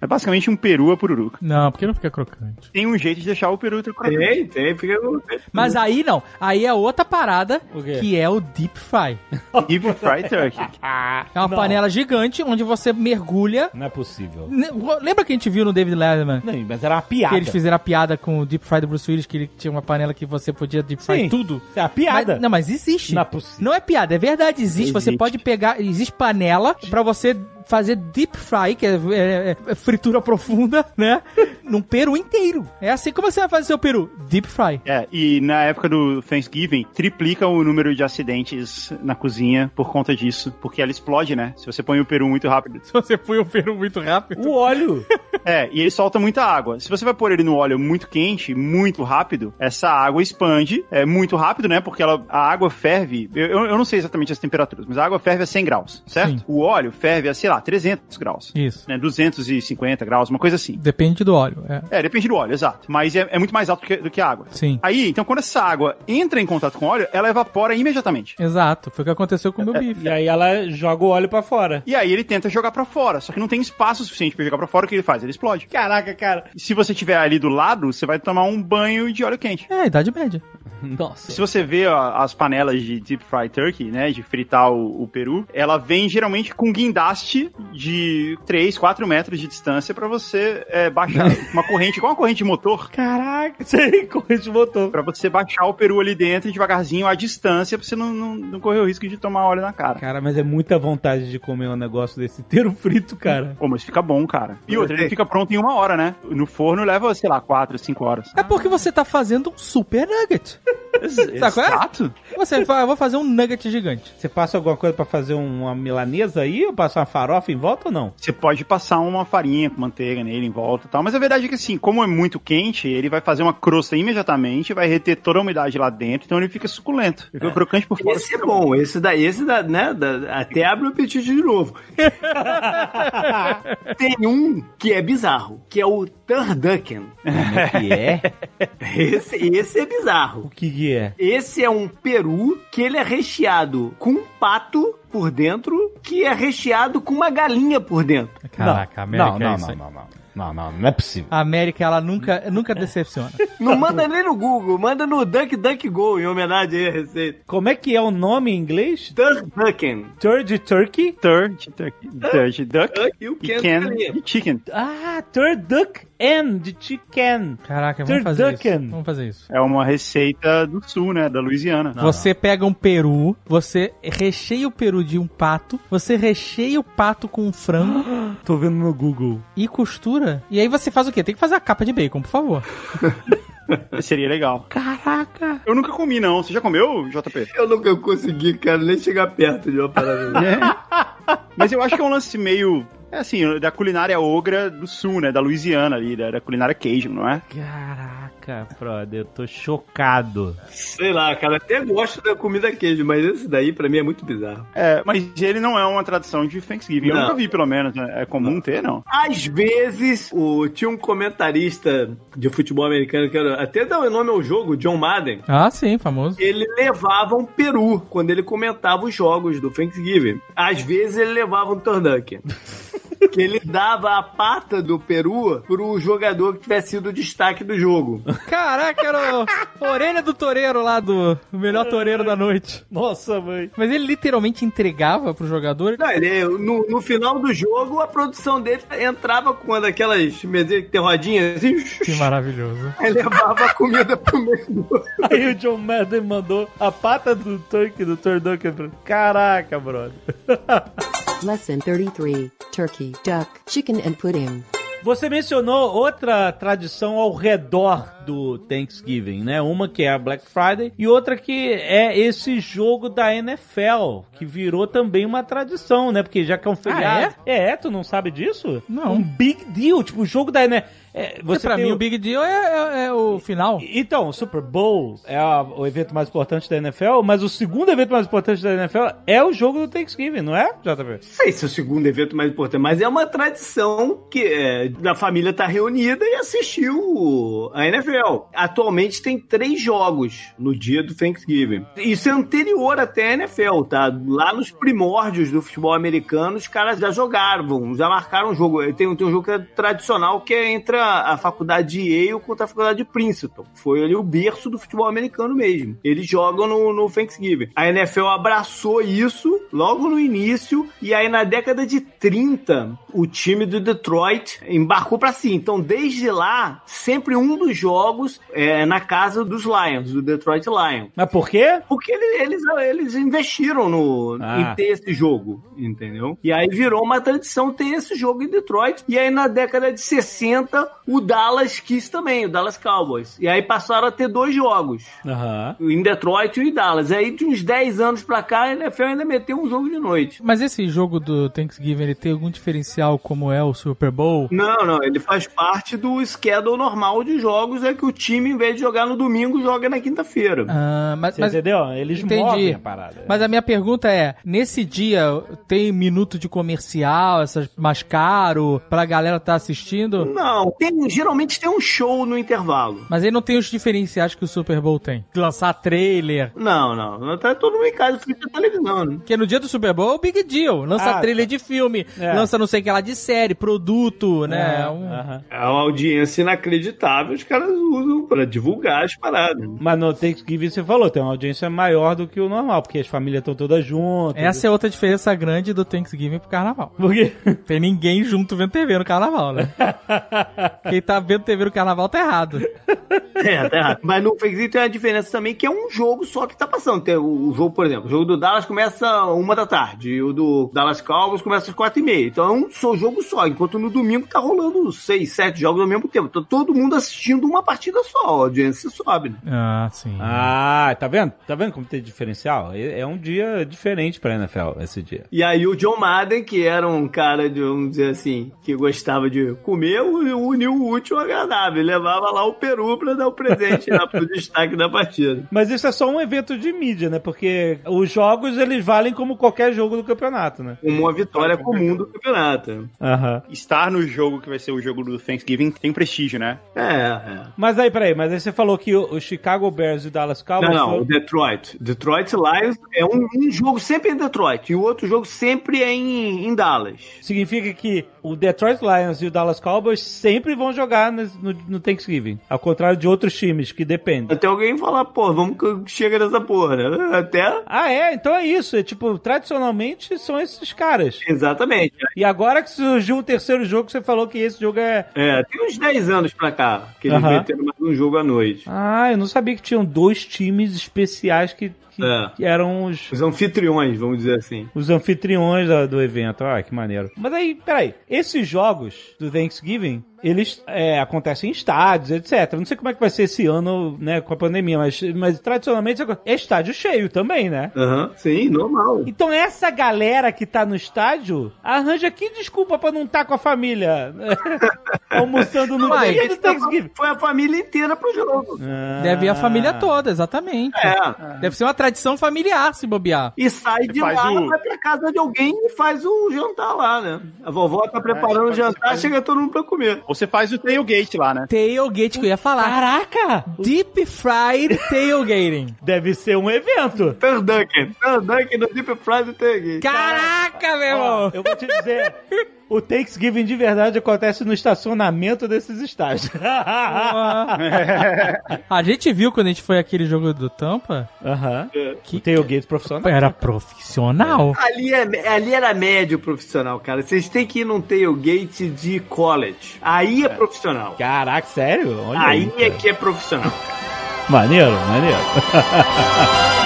É basicamente um peru a pururuca. Não, porque não fica crocante. Tem um jeito de deixar o peru crocante. Tem, tem, fica. Mas aí não. Aí é outra parada, que é o deep fry. Deep fried turkey. <laughs> É uma Não. panela gigante onde você mergulha. não é possível. Lembra que a gente viu no David Letterman? Não, mas era uma piada. Que eles fizeram a piada com o deep fry do Bruce Willis, que ele tinha uma panela que você podia deep fry Sim. tudo. É uma piada. Mas- não, mas existe. Não é possível. Não é piada, é verdade. Existe. Você Existe. pode pegar. Existe panela pra você você fazer deep fry, que é, é- é fritura profunda, né? <laughs> Num peru inteiro. É assim como você vai fazer seu peru? Deep fry. É, e na época do Thanksgiving, triplica o número de acidentes na cozinha por conta disso. Porque ela explode, né? Se você põe o peru muito rápido. Se você põe o peru muito rápido. O óleo. <laughs> É, e ele solta muita água. Se você vai pôr ele no óleo muito quente, muito rápido, essa água expande é muito rápido, né? Porque ela, a água ferve. Eu, eu não sei exatamente as temperaturas, mas a água ferve a 100 graus, certo? Sim. O óleo ferve a, sei lá, 300 graus. Isso. Né, 250 graus, uma coisa assim. Depende do óleo. É. É, depende do óleo, exato. Mas é, é muito mais alto do que, do que a água. Sim. Aí, então, quando essa água entra em contato com o óleo, ela evapora imediatamente. Exato. Foi o que aconteceu com o meu bife. E aí ela joga o óleo pra fora. E aí ele tenta jogar pra fora, só que não tem espaço suficiente pra jogar pra fora, o que ele faz? Ele explode. Caraca, cara. Se você tiver ali do lado, você vai tomar um banho de óleo quente. É, idade média. <laughs> Nossa. Se você vê ó, as panelas de deep fry turkey, né, de fritar o, o peru, ela vem geralmente com guindaste de 3, 4 metros de distância pra você é, baixar <laughs> uma corrente, igual uma corrente de motor, Caraca, sei, <laughs> corrente de motor. pra você baixar o peru ali dentro devagarzinho à distância pra você não, não, não correr o risco de tomar óleo na cara. Cara, mas é muita vontade de comer um negócio desse inteiro frito, cara. Pô, mas fica bom, cara. E outra, ele fica pronto em uma hora, né? No forno leva, sei lá, 4, 5 horas. É porque você tá fazendo um super nugget. <laughs> É? Exato. Você fala, eu vou fazer um nugget gigante. Você passa alguma coisa pra fazer uma milanesa aí? Ou passa uma farofa em volta ou não? Você pode passar uma farinha com manteiga nele em volta e tal. Mas a verdade é que assim, como é muito quente, ele vai fazer uma crosta imediatamente, vai reter toda a umidade lá dentro, então ele fica suculento. Ele fica crocante por fora. Esse é bom, esse daí, esse da, né, da- até abre o apetite de novo. <laughs> Tem um que é bizarro, que é o Turducken. Como é que é? Esse, esse é bizarro. O que que é? Esse é um peru que ele é recheado com um pato por dentro, que é recheado com uma galinha por dentro. Caraca, não, América não, é não, isso não, aí. não, não. Não, não, não é possível. A América, ela nunca, nunca decepciona. <laughs> Não manda nem no Google, manda no Dunk Dunk Go, em homenagem aí à receita. Como é que é o nome em inglês? Turducken. Turd Turkey? Turd, turkey, turd, duck, E o e Ken can, chicken. Ah, Turduck and de chicken. Caraca, vamos fazer isso. Vamos fazer isso. É uma receita do sul, né? Da Louisiana. Você pega um peru, você recheia o peru de um pato, você recheia o pato com um frango <gasps> Tô vendo no Google. e costura. E aí você faz o quê? Tem que fazer a capa de bacon, por favor. <laughs> Seria legal. Caraca. Eu nunca comi, não. Você já comeu, JP? Eu nunca consegui, cara, nem chegar perto de uma parada dessa. <laughs> Mas eu acho que é um lance meio. É assim, da culinária ogra do sul, né? Da Louisiana ali, da, da culinária Cajun, não é? Caraca, brother, eu tô chocado. Sei lá, cara, até gosto da comida queijo, mas esse daí pra mim é muito bizarro. É, mas ele não é uma tradição de Thanksgiving. Eu Não. nunca vi, pelo menos. né? É comum ter, não. Às vezes, o, tinha um comentarista de futebol americano, que era, até dá o nome ao jogo, John Madden. Ah, sim, famoso. Ele levava um peru quando ele comentava os jogos do Thanksgiving. Às vezes ele levava um turducken. <laughs> <laughs> que ele dava a pata do peru pro jogador que tivesse sido o destaque do jogo. Caraca, era o orelha do toureiro lá do o melhor toureiro da noite. Nossa, mãe. Mas ele literalmente entregava pro jogador. Não, ele, no, no final do jogo, a produção dele entrava com uma daquelas mesas que tem rodinhas assim, Que maravilhoso. <laughs> aí levava a comida pro meio do... Aí o John Madden mandou a pata do turkey, do pra- Caraca, brother. <laughs> Lesson 33 Turkey, Duck, Chicken and Pudding. Você mencionou outra tradição ao redor do Thanksgiving, né? Uma que é a Black Friday e outra que é esse jogo da NFL, que virou também uma tradição, né? Porque já que é um feriado. é? tu não sabe disso? Não. Um big deal, tipo, o jogo da NFL. É, Você pra tem mim, o- o Big Deal é, é- é o final. Então, o Super Bowl é a- o evento mais importante da NFL, mas o segundo evento mais importante da NFL é o jogo do Thanksgiving, não é, JP? sei se é o segundo evento mais importante, mas é uma tradição que é, da família estar reunida e assistir o- a NFL. Atualmente tem três jogos no dia do Thanksgiving. Isso é anterior até a NFL, tá? Lá nos primórdios do futebol americano, os caras já jogaram, já marcaram um jogo. Tem, tem um jogo que é tradicional que é entre a, a faculdade de Yale contra a faculdade de Princeton. Foi ali o berço do futebol americano mesmo. Eles jogam no, no Thanksgiving. A NFL abraçou isso logo no início e aí na década de 30 o time do Detroit embarcou pra si. Então desde lá sempre um dos jogos é na casa dos Lions, do Detroit Lions. Mas por quê? Porque ele- eles, eles investiram no, Ah. em ter esse jogo, entendeu? E aí virou uma tradição ter esse jogo em Detroit. E aí na década de 60, o Dallas quis também, o Dallas Cowboys. E aí passaram a ter dois jogos. Aham. Em Detroit e em Dallas. Aí de uns 10 anos pra cá, a NFL ainda meteu um jogo de noite. Mas esse jogo do Thanksgiving, ele tem algum diferencial como é o Super Bowl? Não, não, ele faz parte do schedule normal de jogos, é que o time, em vez de jogar no domingo, joga na quinta-feira. Ah, mas, mas, entendeu? Eles Entendi. movem a parada. mas a minha pergunta é, nesse dia tem minuto de comercial, essas mais caro, pra galera tá assistindo? Não, tem, geralmente tem um show no intervalo. Mas aí não tem os diferenciais que o Super Bowl tem. Lançar trailer. Não, não. Não tá todo mundo em casa à televisão, né? Porque no dia do Super Bowl é o Big Deal. Lança Ah, trailer de filme, É. lança não sei o que lá de série, produto, né? É, Um- aham. É uma audiência inacreditável, os caras usam pra divulgar as paradas. Mas no Thanksgiving você falou, tem uma audiência maior do que o normal, porque as famílias estão todas juntas. Essa é outra diferença grande do Thanksgiving pro carnaval. Por quê? Tem ninguém junto vendo TV no carnaval, né? <laughs> Quem tá vendo TV no carnaval tá errado. É, tá errado. Mas no Thanksgiving tem uma diferença também, que é um jogo só que tá passando. Tem o, jogo, por exemplo, o jogo do Dallas começa uma da tarde, e o do Dallas Cowboys começa às quatro e meia. Então é um só jogo só, enquanto no domingo tá rolando seis, sete jogos ao mesmo tempo. Então todo mundo assistindo uma partida só, a audiência sobe, né? Ah, sim. Ah, tá vendo? Tá vendo como tem diferencial? É é um dia diferente pra NFL esse dia. E aí o John Madden, que era um cara de, vamos dizer assim, que gostava de comer, uniu o útil ao agradável. Ele levava lá o peru pra dar o presente lá pro <laughs> destaque da partida. Mas isso é só um evento de mídia, né? Porque os jogos, eles valem como qualquer jogo do campeonato, né? Como uma vitória comum do campeonato. Aham. Estar no jogo que vai ser o jogo do Thanksgiving tem prestígio, né? É, é. Mas aí, peraí, mas aí você falou que o, o Chicago Bears e o Dallas Cowboys Não, não, foram- o Detroit. Detroit Lions é um, um jogo sempre em Detroit e o outro jogo sempre é em, em Dallas. significa que o Detroit Lions e o Dallas Cowboys sempre vão jogar no, no, Thanksgiving. Ao contrário de outros times que dependem. Até alguém falar, pô, vamos que chega nessa porra, né? <laughs> Até. Ah, é? Então é isso. É tipo, tradicionalmente são esses caras. Exatamente. E agora que surgiu o terceiro jogo, você falou que esse jogo é. É, tem uns 10 anos pra cá que eles Aham. meteram mais um jogo à noite. Ah, eu não sabia que tinham dois times especiais que, É. que eram os, Os anfitriões, vamos dizer assim. os anfitriões da- do evento. Ah, que maneiro. Mas aí, peraí, esses jogos do Thanksgiving, eles é, acontecem em estádios, etc. Não sei como é que vai ser esse ano, né, com a pandemia, mas, mas tradicionalmente é estádio cheio também, né? Aham, sim, normal. Então essa galera que tá no estádio arranja que desculpa pra não estar com a família <laughs> almoçando no Uai, dia do Thanksgiving. Foi a família inteira pro jogo. Ah. Deve ir a família toda, exatamente. É. Deve ser uma tradição familiar se bobear. E sai de Faz lá, o- vai pra casa de alguém e faz o jantar lá, né? A vovó tá preparando o É, jantar, chega todo mundo pra comer. Você faz o tailgate lá, né? Tailgate que eu ia falar. Caraca! Deep fried tailgating. Deve ser um evento. Turducken. Turducken no Deep Fried Tailgate. Caraca, meu irmão. eu vou te dizer, o Thanksgiving de verdade acontece no estacionamento desses estádios. <laughs> A gente viu quando a gente foi aquele jogo do Tampa, Aham. Que- O tailgate profissional. era profissional. Ali, é, ali era médio profissional, cara. Vocês têm que ir num tailgate de college. Aí é profissional. Caraca, sério? Olha Aí aí. é que é profissional. Maneiro, maneiro. <laughs>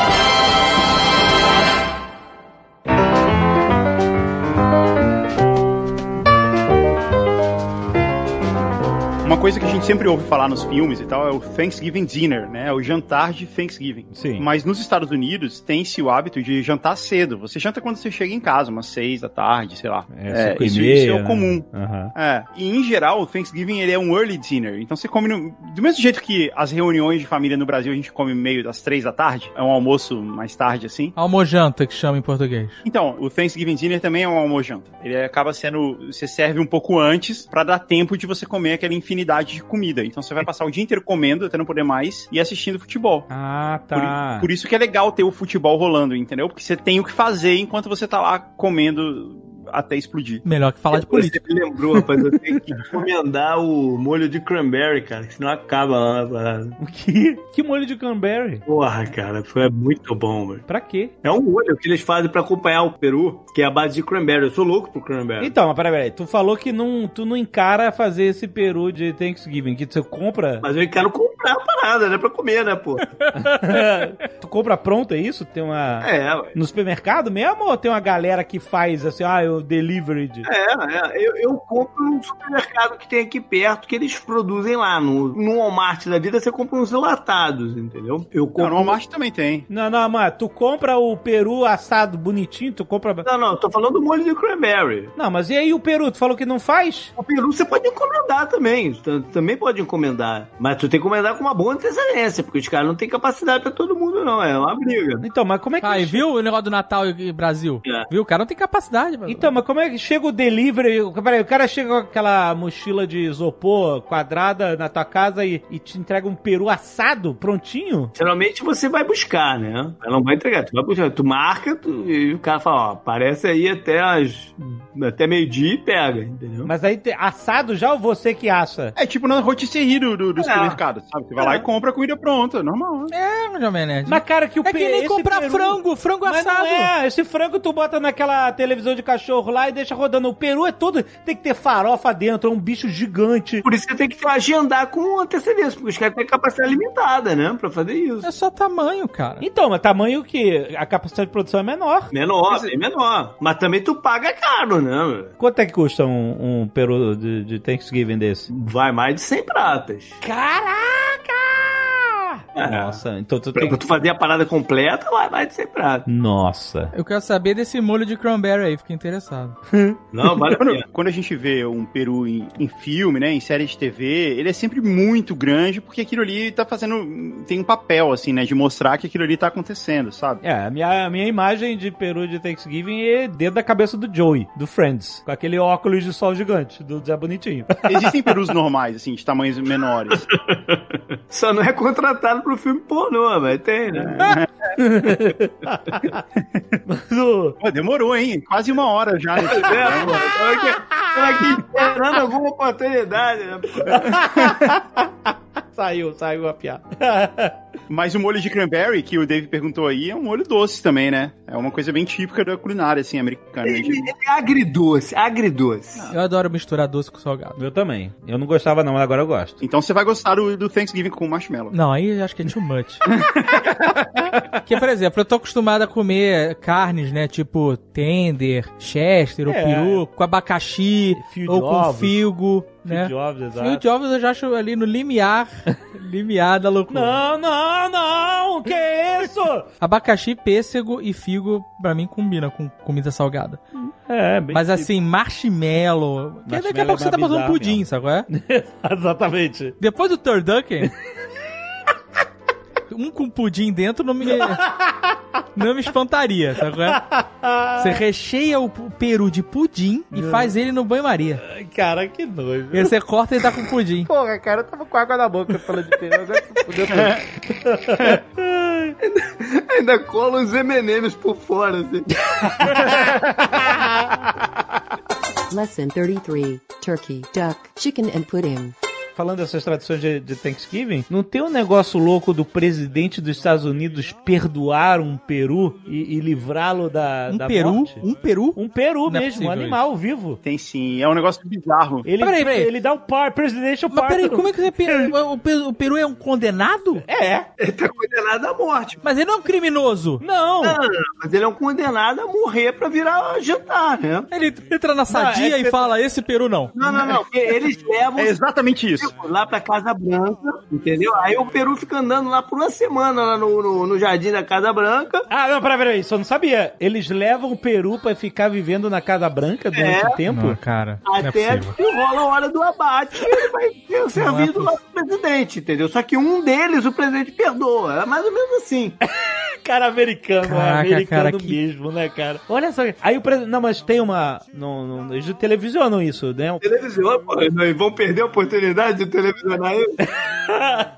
coisa que a gente sempre ouve falar nos filmes e tal é o Thanksgiving Dinner, né? É o jantar de Thanksgiving. Sim. Mas nos Estados Unidos tem-se o hábito de jantar cedo. Você janta quando você chega em casa, umas seis da tarde, sei lá. É, e isso, meia, isso é o né? comum. Aham. É, e em geral o Thanksgiving ele é um early dinner, então você come no, do mesmo jeito que as reuniões de família no Brasil a gente come meio das três da tarde, é um almoço mais tarde assim. Almojanta, que chama em português. Então, o Thanksgiving dinner também é um almojanta. Ele acaba sendo, você serve um pouco antes pra dar tempo de você comer aquela infinidade de comida. Então você vai passar o dia inteiro comendo até não poder mais e assistindo futebol. Ah, Por, tá. por isso que é legal ter o futebol rolando, entendeu? Porque você tem o que fazer enquanto você tá lá comendo até explodir. Melhor que falar de política. Você me lembrou, rapaz. Eu tenho que encomendar o molho de cranberry, cara. Que senão acaba lá na parada. O que? Que molho de cranberry? Porra, cara. Foi muito bom, velho. Pra quê? É um molho que eles fazem pra acompanhar o peru, que é a base de cranberry. Eu sou louco pro cranberry. Então, mas peraí, peraí. Tu falou que não, tu não encara fazer esse peru de Thanksgiving, que tu compra. Mas eu quero comprar a parada, né? Pra comer, né, pô? <laughs> tu compra pronto, é isso? Tem uma. É, ué. No supermercado mesmo ou tem uma galera que faz assim, ah, eu delivery? de- É, é. Eu, eu compro num supermercado que tem aqui perto, que eles produzem lá. No, no Walmart da vida, você compra uns enlatados, entendeu? Eu Não, compro... no Walmart também tem. Não, não, mano, tu compra o peru assado bonitinho, tu compra. Não, não, tô falando do molho de cranberry. Não, mas e aí o peru? Tu falou que não faz? O peru você pode encomendar também. Tu Também pode encomendar. Mas tu tem que encomendar com uma boa antecedência, porque os caras não têm capacidade pra todo mundo, não. É uma briga. Então, mas como é que. Ah, e viu o negócio do Natal e Brasil? É. Viu? O cara não tem capacidade. mano. Então, mas como é que chega o delivery? Peraí, o cara chega com aquela mochila de isopor quadrada na tua casa e, e te entrega um peru assado, prontinho? Geralmente você vai buscar, né? Ela não vai entregar. Tu vai buscar. Tu marca tu- e o cara fala, ó, aparece aí até as... até meio-dia e pega, entendeu? Mas aí assado já ou você que assa? É tipo na rotisserie do, do, do É. supermercado, sabe? Você vai lá É. e compra a comida pronta, normal. É, meu Jovem Nerd. Mas cara, que o é que nem comprar peru- frango, frango Mas assado. não é, esse frango tu bota naquela televisão de cachorro lá e deixa rodando. O peru é tudo, tem que ter farofa dentro, é um bicho gigante. Por isso que tem que agendar com antecedência, porque os caras têm capacidade limitada, né? Pra fazer isso. É só tamanho, cara. Então, mas tamanho que a capacidade de produção é menor. Menor, bem menor. Mas também tu paga caro, né? Quanto é que custa um, um peru de, de Thanksgiving desse? Vai mais de 100 pratas. Caraca! Nossa, então tu Pra tem tu fazer a parada completa, vai mais de 100 pratas. Nossa. Eu quero saber desse molho de cranberry aí, fiquei interessado. <laughs> Não, vale Quando, quando a gente vê um peru em, em filme, né, em série de TV, ele é sempre muito grande, porque aquilo ali tá fazendo. tem um papel, assim, né, de mostrar que aquilo ali tá acontecendo, sabe? É, a minha, a minha imagem de peru de Thanksgiving é dentro da cabeça do Joey, do Friends, com aquele óculos de sol gigante, do Zé Bonitinho. Existem perus normais, assim, de tamanhos menores. <laughs> Só não é contratado pro filme pornô, mas tem, né? <laughs> Mas o- Pô, demorou, hein? Quase uma hora já. <laughs> É, é que- Tô aqui esperando alguma oportunidade. né? <laughs> Saiu, saiu a piada. Mas o molho de cranberry, que o Dave perguntou aí, é um molho doce também, né? É uma coisa bem típica da culinária, assim, americana. Ele, ele é agridoce, agridoce. Eu adoro misturar doce com salgado. Eu também. Eu não gostava não, mas agora eu gosto. Então você vai gostar do, do Thanksgiving com marshmallow. Não, aí eu acho que é too much. <laughs> Porque, por exemplo, eu tô acostumado a comer carnes, né? Tipo tender, chester ou É. peru, com abacaxi, Fio ou com ovos. figo, né? De ovos, exato. De ovos eu já acho ali no limiar, <laughs> limiar da loucura. Não, não, não! Que isso? <laughs> Abacaxi, pêssego e figo, pra mim, combina com comida salgada. É, bem Mas assim, marshmallow... Que daqui a Marshmallow pouco você é tá botando bizarro pudim, mesmo. sabe qual é? <laughs> Exatamente. Depois do turducken... um com pudim dentro não me... <laughs> Não me espantaria, sabe qual é? Você <laughs> recheia o peru de pudim e faz ele no banho-maria. Cara, que nojo. E aí você corta e tá com pudim. <laughs> Porra, cara, eu tava com água na boca falando de peru, agora fudeu tudo. Ainda cola os M&M's por fora, assim. Lesson 33 Turkey, Duck, Chicken and Pudding. Falando dessas tradições de, de Thanksgiving, não tem um negócio louco do presidente dos Estados Unidos perdoar um peru e, e livrá-lo da, Um da peru? morte? Um peru? Um peru Não é mesmo, um possível animal vivo. Tem sim, é um negócio bizarro. Ele, peraí, peraí. ele dá um par, presidential Mas peraí, como é que você... <laughs> O peru, o peru é um condenado? É. Ele tá condenado à morte. Mas ele não é um criminoso. Não. Não, não, não, mas ele é um condenado a morrer pra virar jantar, né? Ele entra na sadia é e fala, esse peru não. Não, não, não. porque Eles levam É exatamente isso. Lá pra Casa Branca, entendeu? Aí o peru fica andando lá por uma semana lá no, no, no jardim da Casa Branca. Ah, não, peraí, peraí, só não sabia. Eles levam o peru pra ficar vivendo na Casa Branca durante É. o tempo? Não, cara, não é Até que rola a hora do abate e ele vai ser servido lá pro presidente, entendeu? Só que um deles o presidente perdoa. É mais ou menos assim. <laughs> Cara americano, Caraca, americano cara, que- mesmo, né, cara? Olha só. Aí o presidente. Não, mas tem uma. Não, não, eles televisionam isso, né? Televisão, pô, eles vão perder a oportunidade de televisionar ele. <laughs>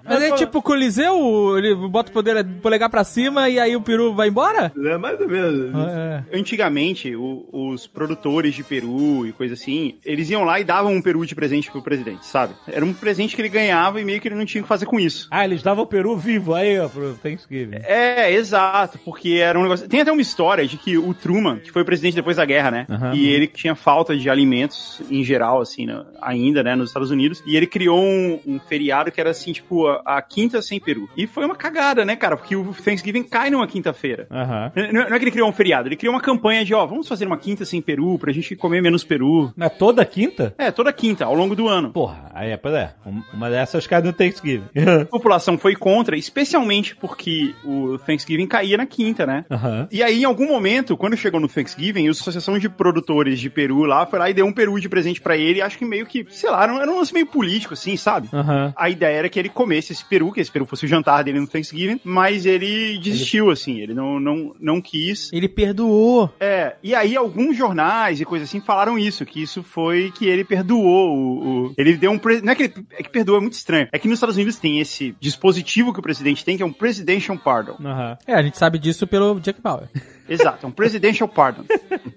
Mas é tipo o Coliseu, ele bota o poder, polegar pra cima e aí o peru vai embora? É mais ou menos. É. Antigamente, o- os produtores de peru e coisa assim, eles iam lá e davam um peru de presente pro presidente, sabe? Era um presente que ele ganhava e meio que ele não tinha o que fazer com isso. Ah, eles davam o peru vivo aí, ó, pro Thanksgiving. É, exato, porque era um negócio. Tem até uma história de que o Truman, que foi presidente depois da guerra, né? Aham. E ele tinha falta de alimentos em geral, assim, né? ainda, né, nos Estados Unidos. E ele criou um, um feriado que era assim, tipo, a, a quinta sem peru. E foi uma cagada, né, cara? Porque o Thanksgiving cai numa quinta-feira. Aham. Não é não é que ele criou um feriado, ele criou uma campanha de, ó, vamos fazer uma quinta sem peru pra gente comer menos peru. Mas toda quinta? É, toda quinta, ao longo do ano. Porra, aí é, pois é. Um- Uma dessas cai no Thanksgiving. A população foi contra, especialmente porque o Thanksgiving caía na quinta, né? Aham. E aí, em algum momento, quando chegou no Thanksgiving, a Associação de Produtores de Peru lá foi lá e deu um peru de presente pra ele. Acho que meio que, sei lá, era um- lance meio político, assim, sabe? Aham. A ideia era que ele comesse esse peru, que esse peru fosse o jantar dele no Thanksgiving, mas ele desistiu, assim, ele não, não, não quis. Ele perdoou. É, e aí alguns jornais e coisas assim falaram isso, que isso foi que ele perdoou o... o- ele deu um... pre- Não é que ele é que perdoou, é muito estranho. É que nos Estados Unidos tem esse dispositivo que o presidente tem, que é um Presidential Pardon. Aham. É, a gente sabe disso pelo Jack Bauer. <laughs> Exato, é um presidential pardon.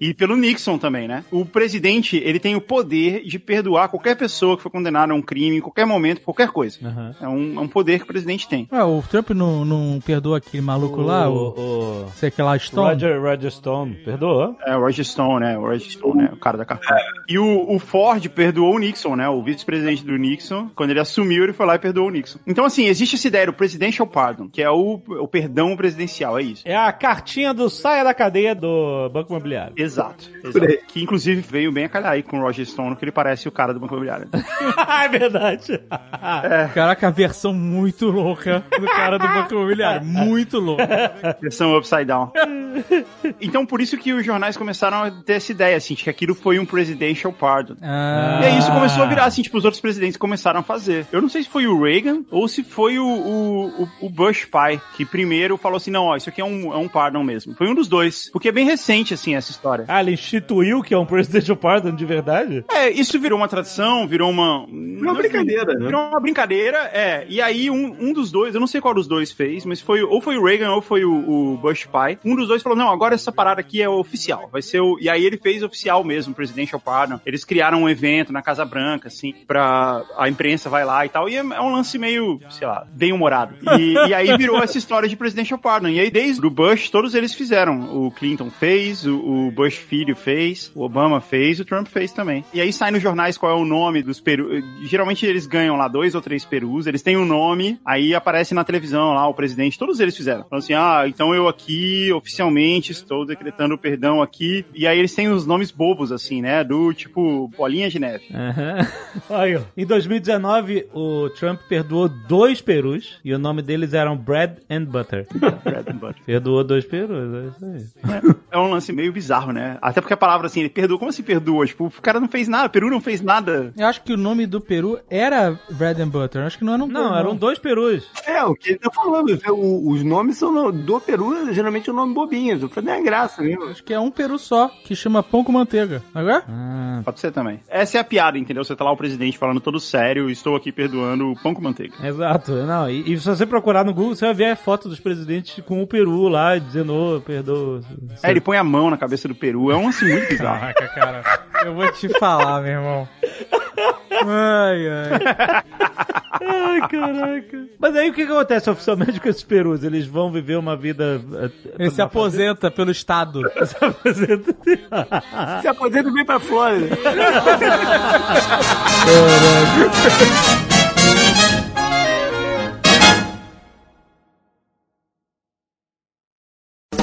E pelo Nixon também, né? O presidente, ele tem o poder de perdoar qualquer pessoa que foi condenada a um crime em qualquer momento, qualquer coisa. Aham. É um, é um poder que o presidente tem. Ué, o Trump não, não perdoa aquele maluco lá, o... o, Sei que lá, o Stone? Roger, Roger Stone, perdoou? É o Roger Stone, né? O Roger Stone, né? O cara da carteira. E o, o Ford perdoou o Nixon, né? O vice-presidente do Nixon. Quando ele assumiu, ele foi lá e perdoou o Nixon. Então, assim, existe essa ideia do presidential pardon, que é o, o perdão presidencial, é isso. É a cartinha do saia da cadeia do Banco Imobiliário. Exato. exato. Que inclusive veio bem a calhar aí com o Roger Stone, que ele parece o cara do Banco Imobiliário. <laughs> é verdade. Caraca, a versão muito louca do cara do Banco Imobiliário. Muito louca. Versão upside down. Então, por isso que os jornais começaram a ter essa ideia, assim, de que aquilo foi um presidential pardon. Ah, E aí isso começou a virar, assim, tipo, os outros presidentes começaram a fazer. Eu não sei se foi o Reagan ou se foi o, o, o- Bush pai, que primeiro falou assim, não, ó, isso aqui é um, é um pardon mesmo. Foi um dos dois. Porque é bem recente, assim, essa história. Ah, ele instituiu que é um presidential pardon de verdade? É, isso virou uma tradição, virou uma... Uma brincadeira, né? Virou uma brincadeira, é. E aí um, um dos dois, eu não sei qual dos dois fez, mas foi ou foi o Reagan ou foi o, o Bush pai. Um dos dois falou não, agora essa parada aqui é oficial. Vai ser o. E aí ele fez oficial mesmo, Presidential Pardon. Eles criaram um evento na Casa Branca, assim, pra a imprensa vai lá e tal. E é é um lance meio, sei lá, bem humorado. E, <laughs> e aí virou essa história de Presidential Pardon. E aí, desde o Bush, todos eles fizeram. O Clinton fez, o, o Bush filho fez, o Obama fez, o Trump fez também. E aí sai nos jornais qual é o nome dos perus. Geralmente eles ganham lá dois ou três perus, eles têm um nome, aí aparece na televisão lá o presidente, todos eles fizeram. Falando assim, ah, então eu aqui oficialmente estou decretando perdão aqui. E aí eles têm os nomes bobos, assim, né? Do tipo bolinha de neve. Aham. Olha, em 2019, o Trump perdoou dois perus e o nome deles eram Bread and Butter. <laughs> Bread and butter. Perdoou dois perus, é isso aí. É <laughs> um lance meio bizarro, né? Até porque a palavra assim, ele perdoa, como assim perdoa? Tipo, o cara não fez nada, o Peru não fez nada. Eu acho que o nome do Peru era Bread and Butter. Eu acho que não era um Não, peru, eram dois perus. É, o que ele tá falando. o- os nomes são no- do Peru, geralmente é um nome bobinho. Eu falei, é graça mesmo. Acho que é um peru só, que chama pão com manteiga. Agora? Ah, Pode ser também. Essa é a piada, entendeu? Você tá lá o presidente falando todo sério, estou aqui perdoando o pão com manteiga. exato. Não, e, e se você procurar no Google, você vai ver a foto dos presidentes com o peru lá, dizendo, ô, perdoa. É, ele põe a mão na cabeça do Peru. É um lance muito bizarro. Caraca, cara. Eu vou te falar, meu irmão. Ai, ai. Ai, caraca. Mas aí o que, que acontece oficialmente com esses perus? Eles vão viver uma vida. eh, Ele <laughs> se aposenta pelo Estado. Se aposenta. Se aposenta e vem pra Flórida.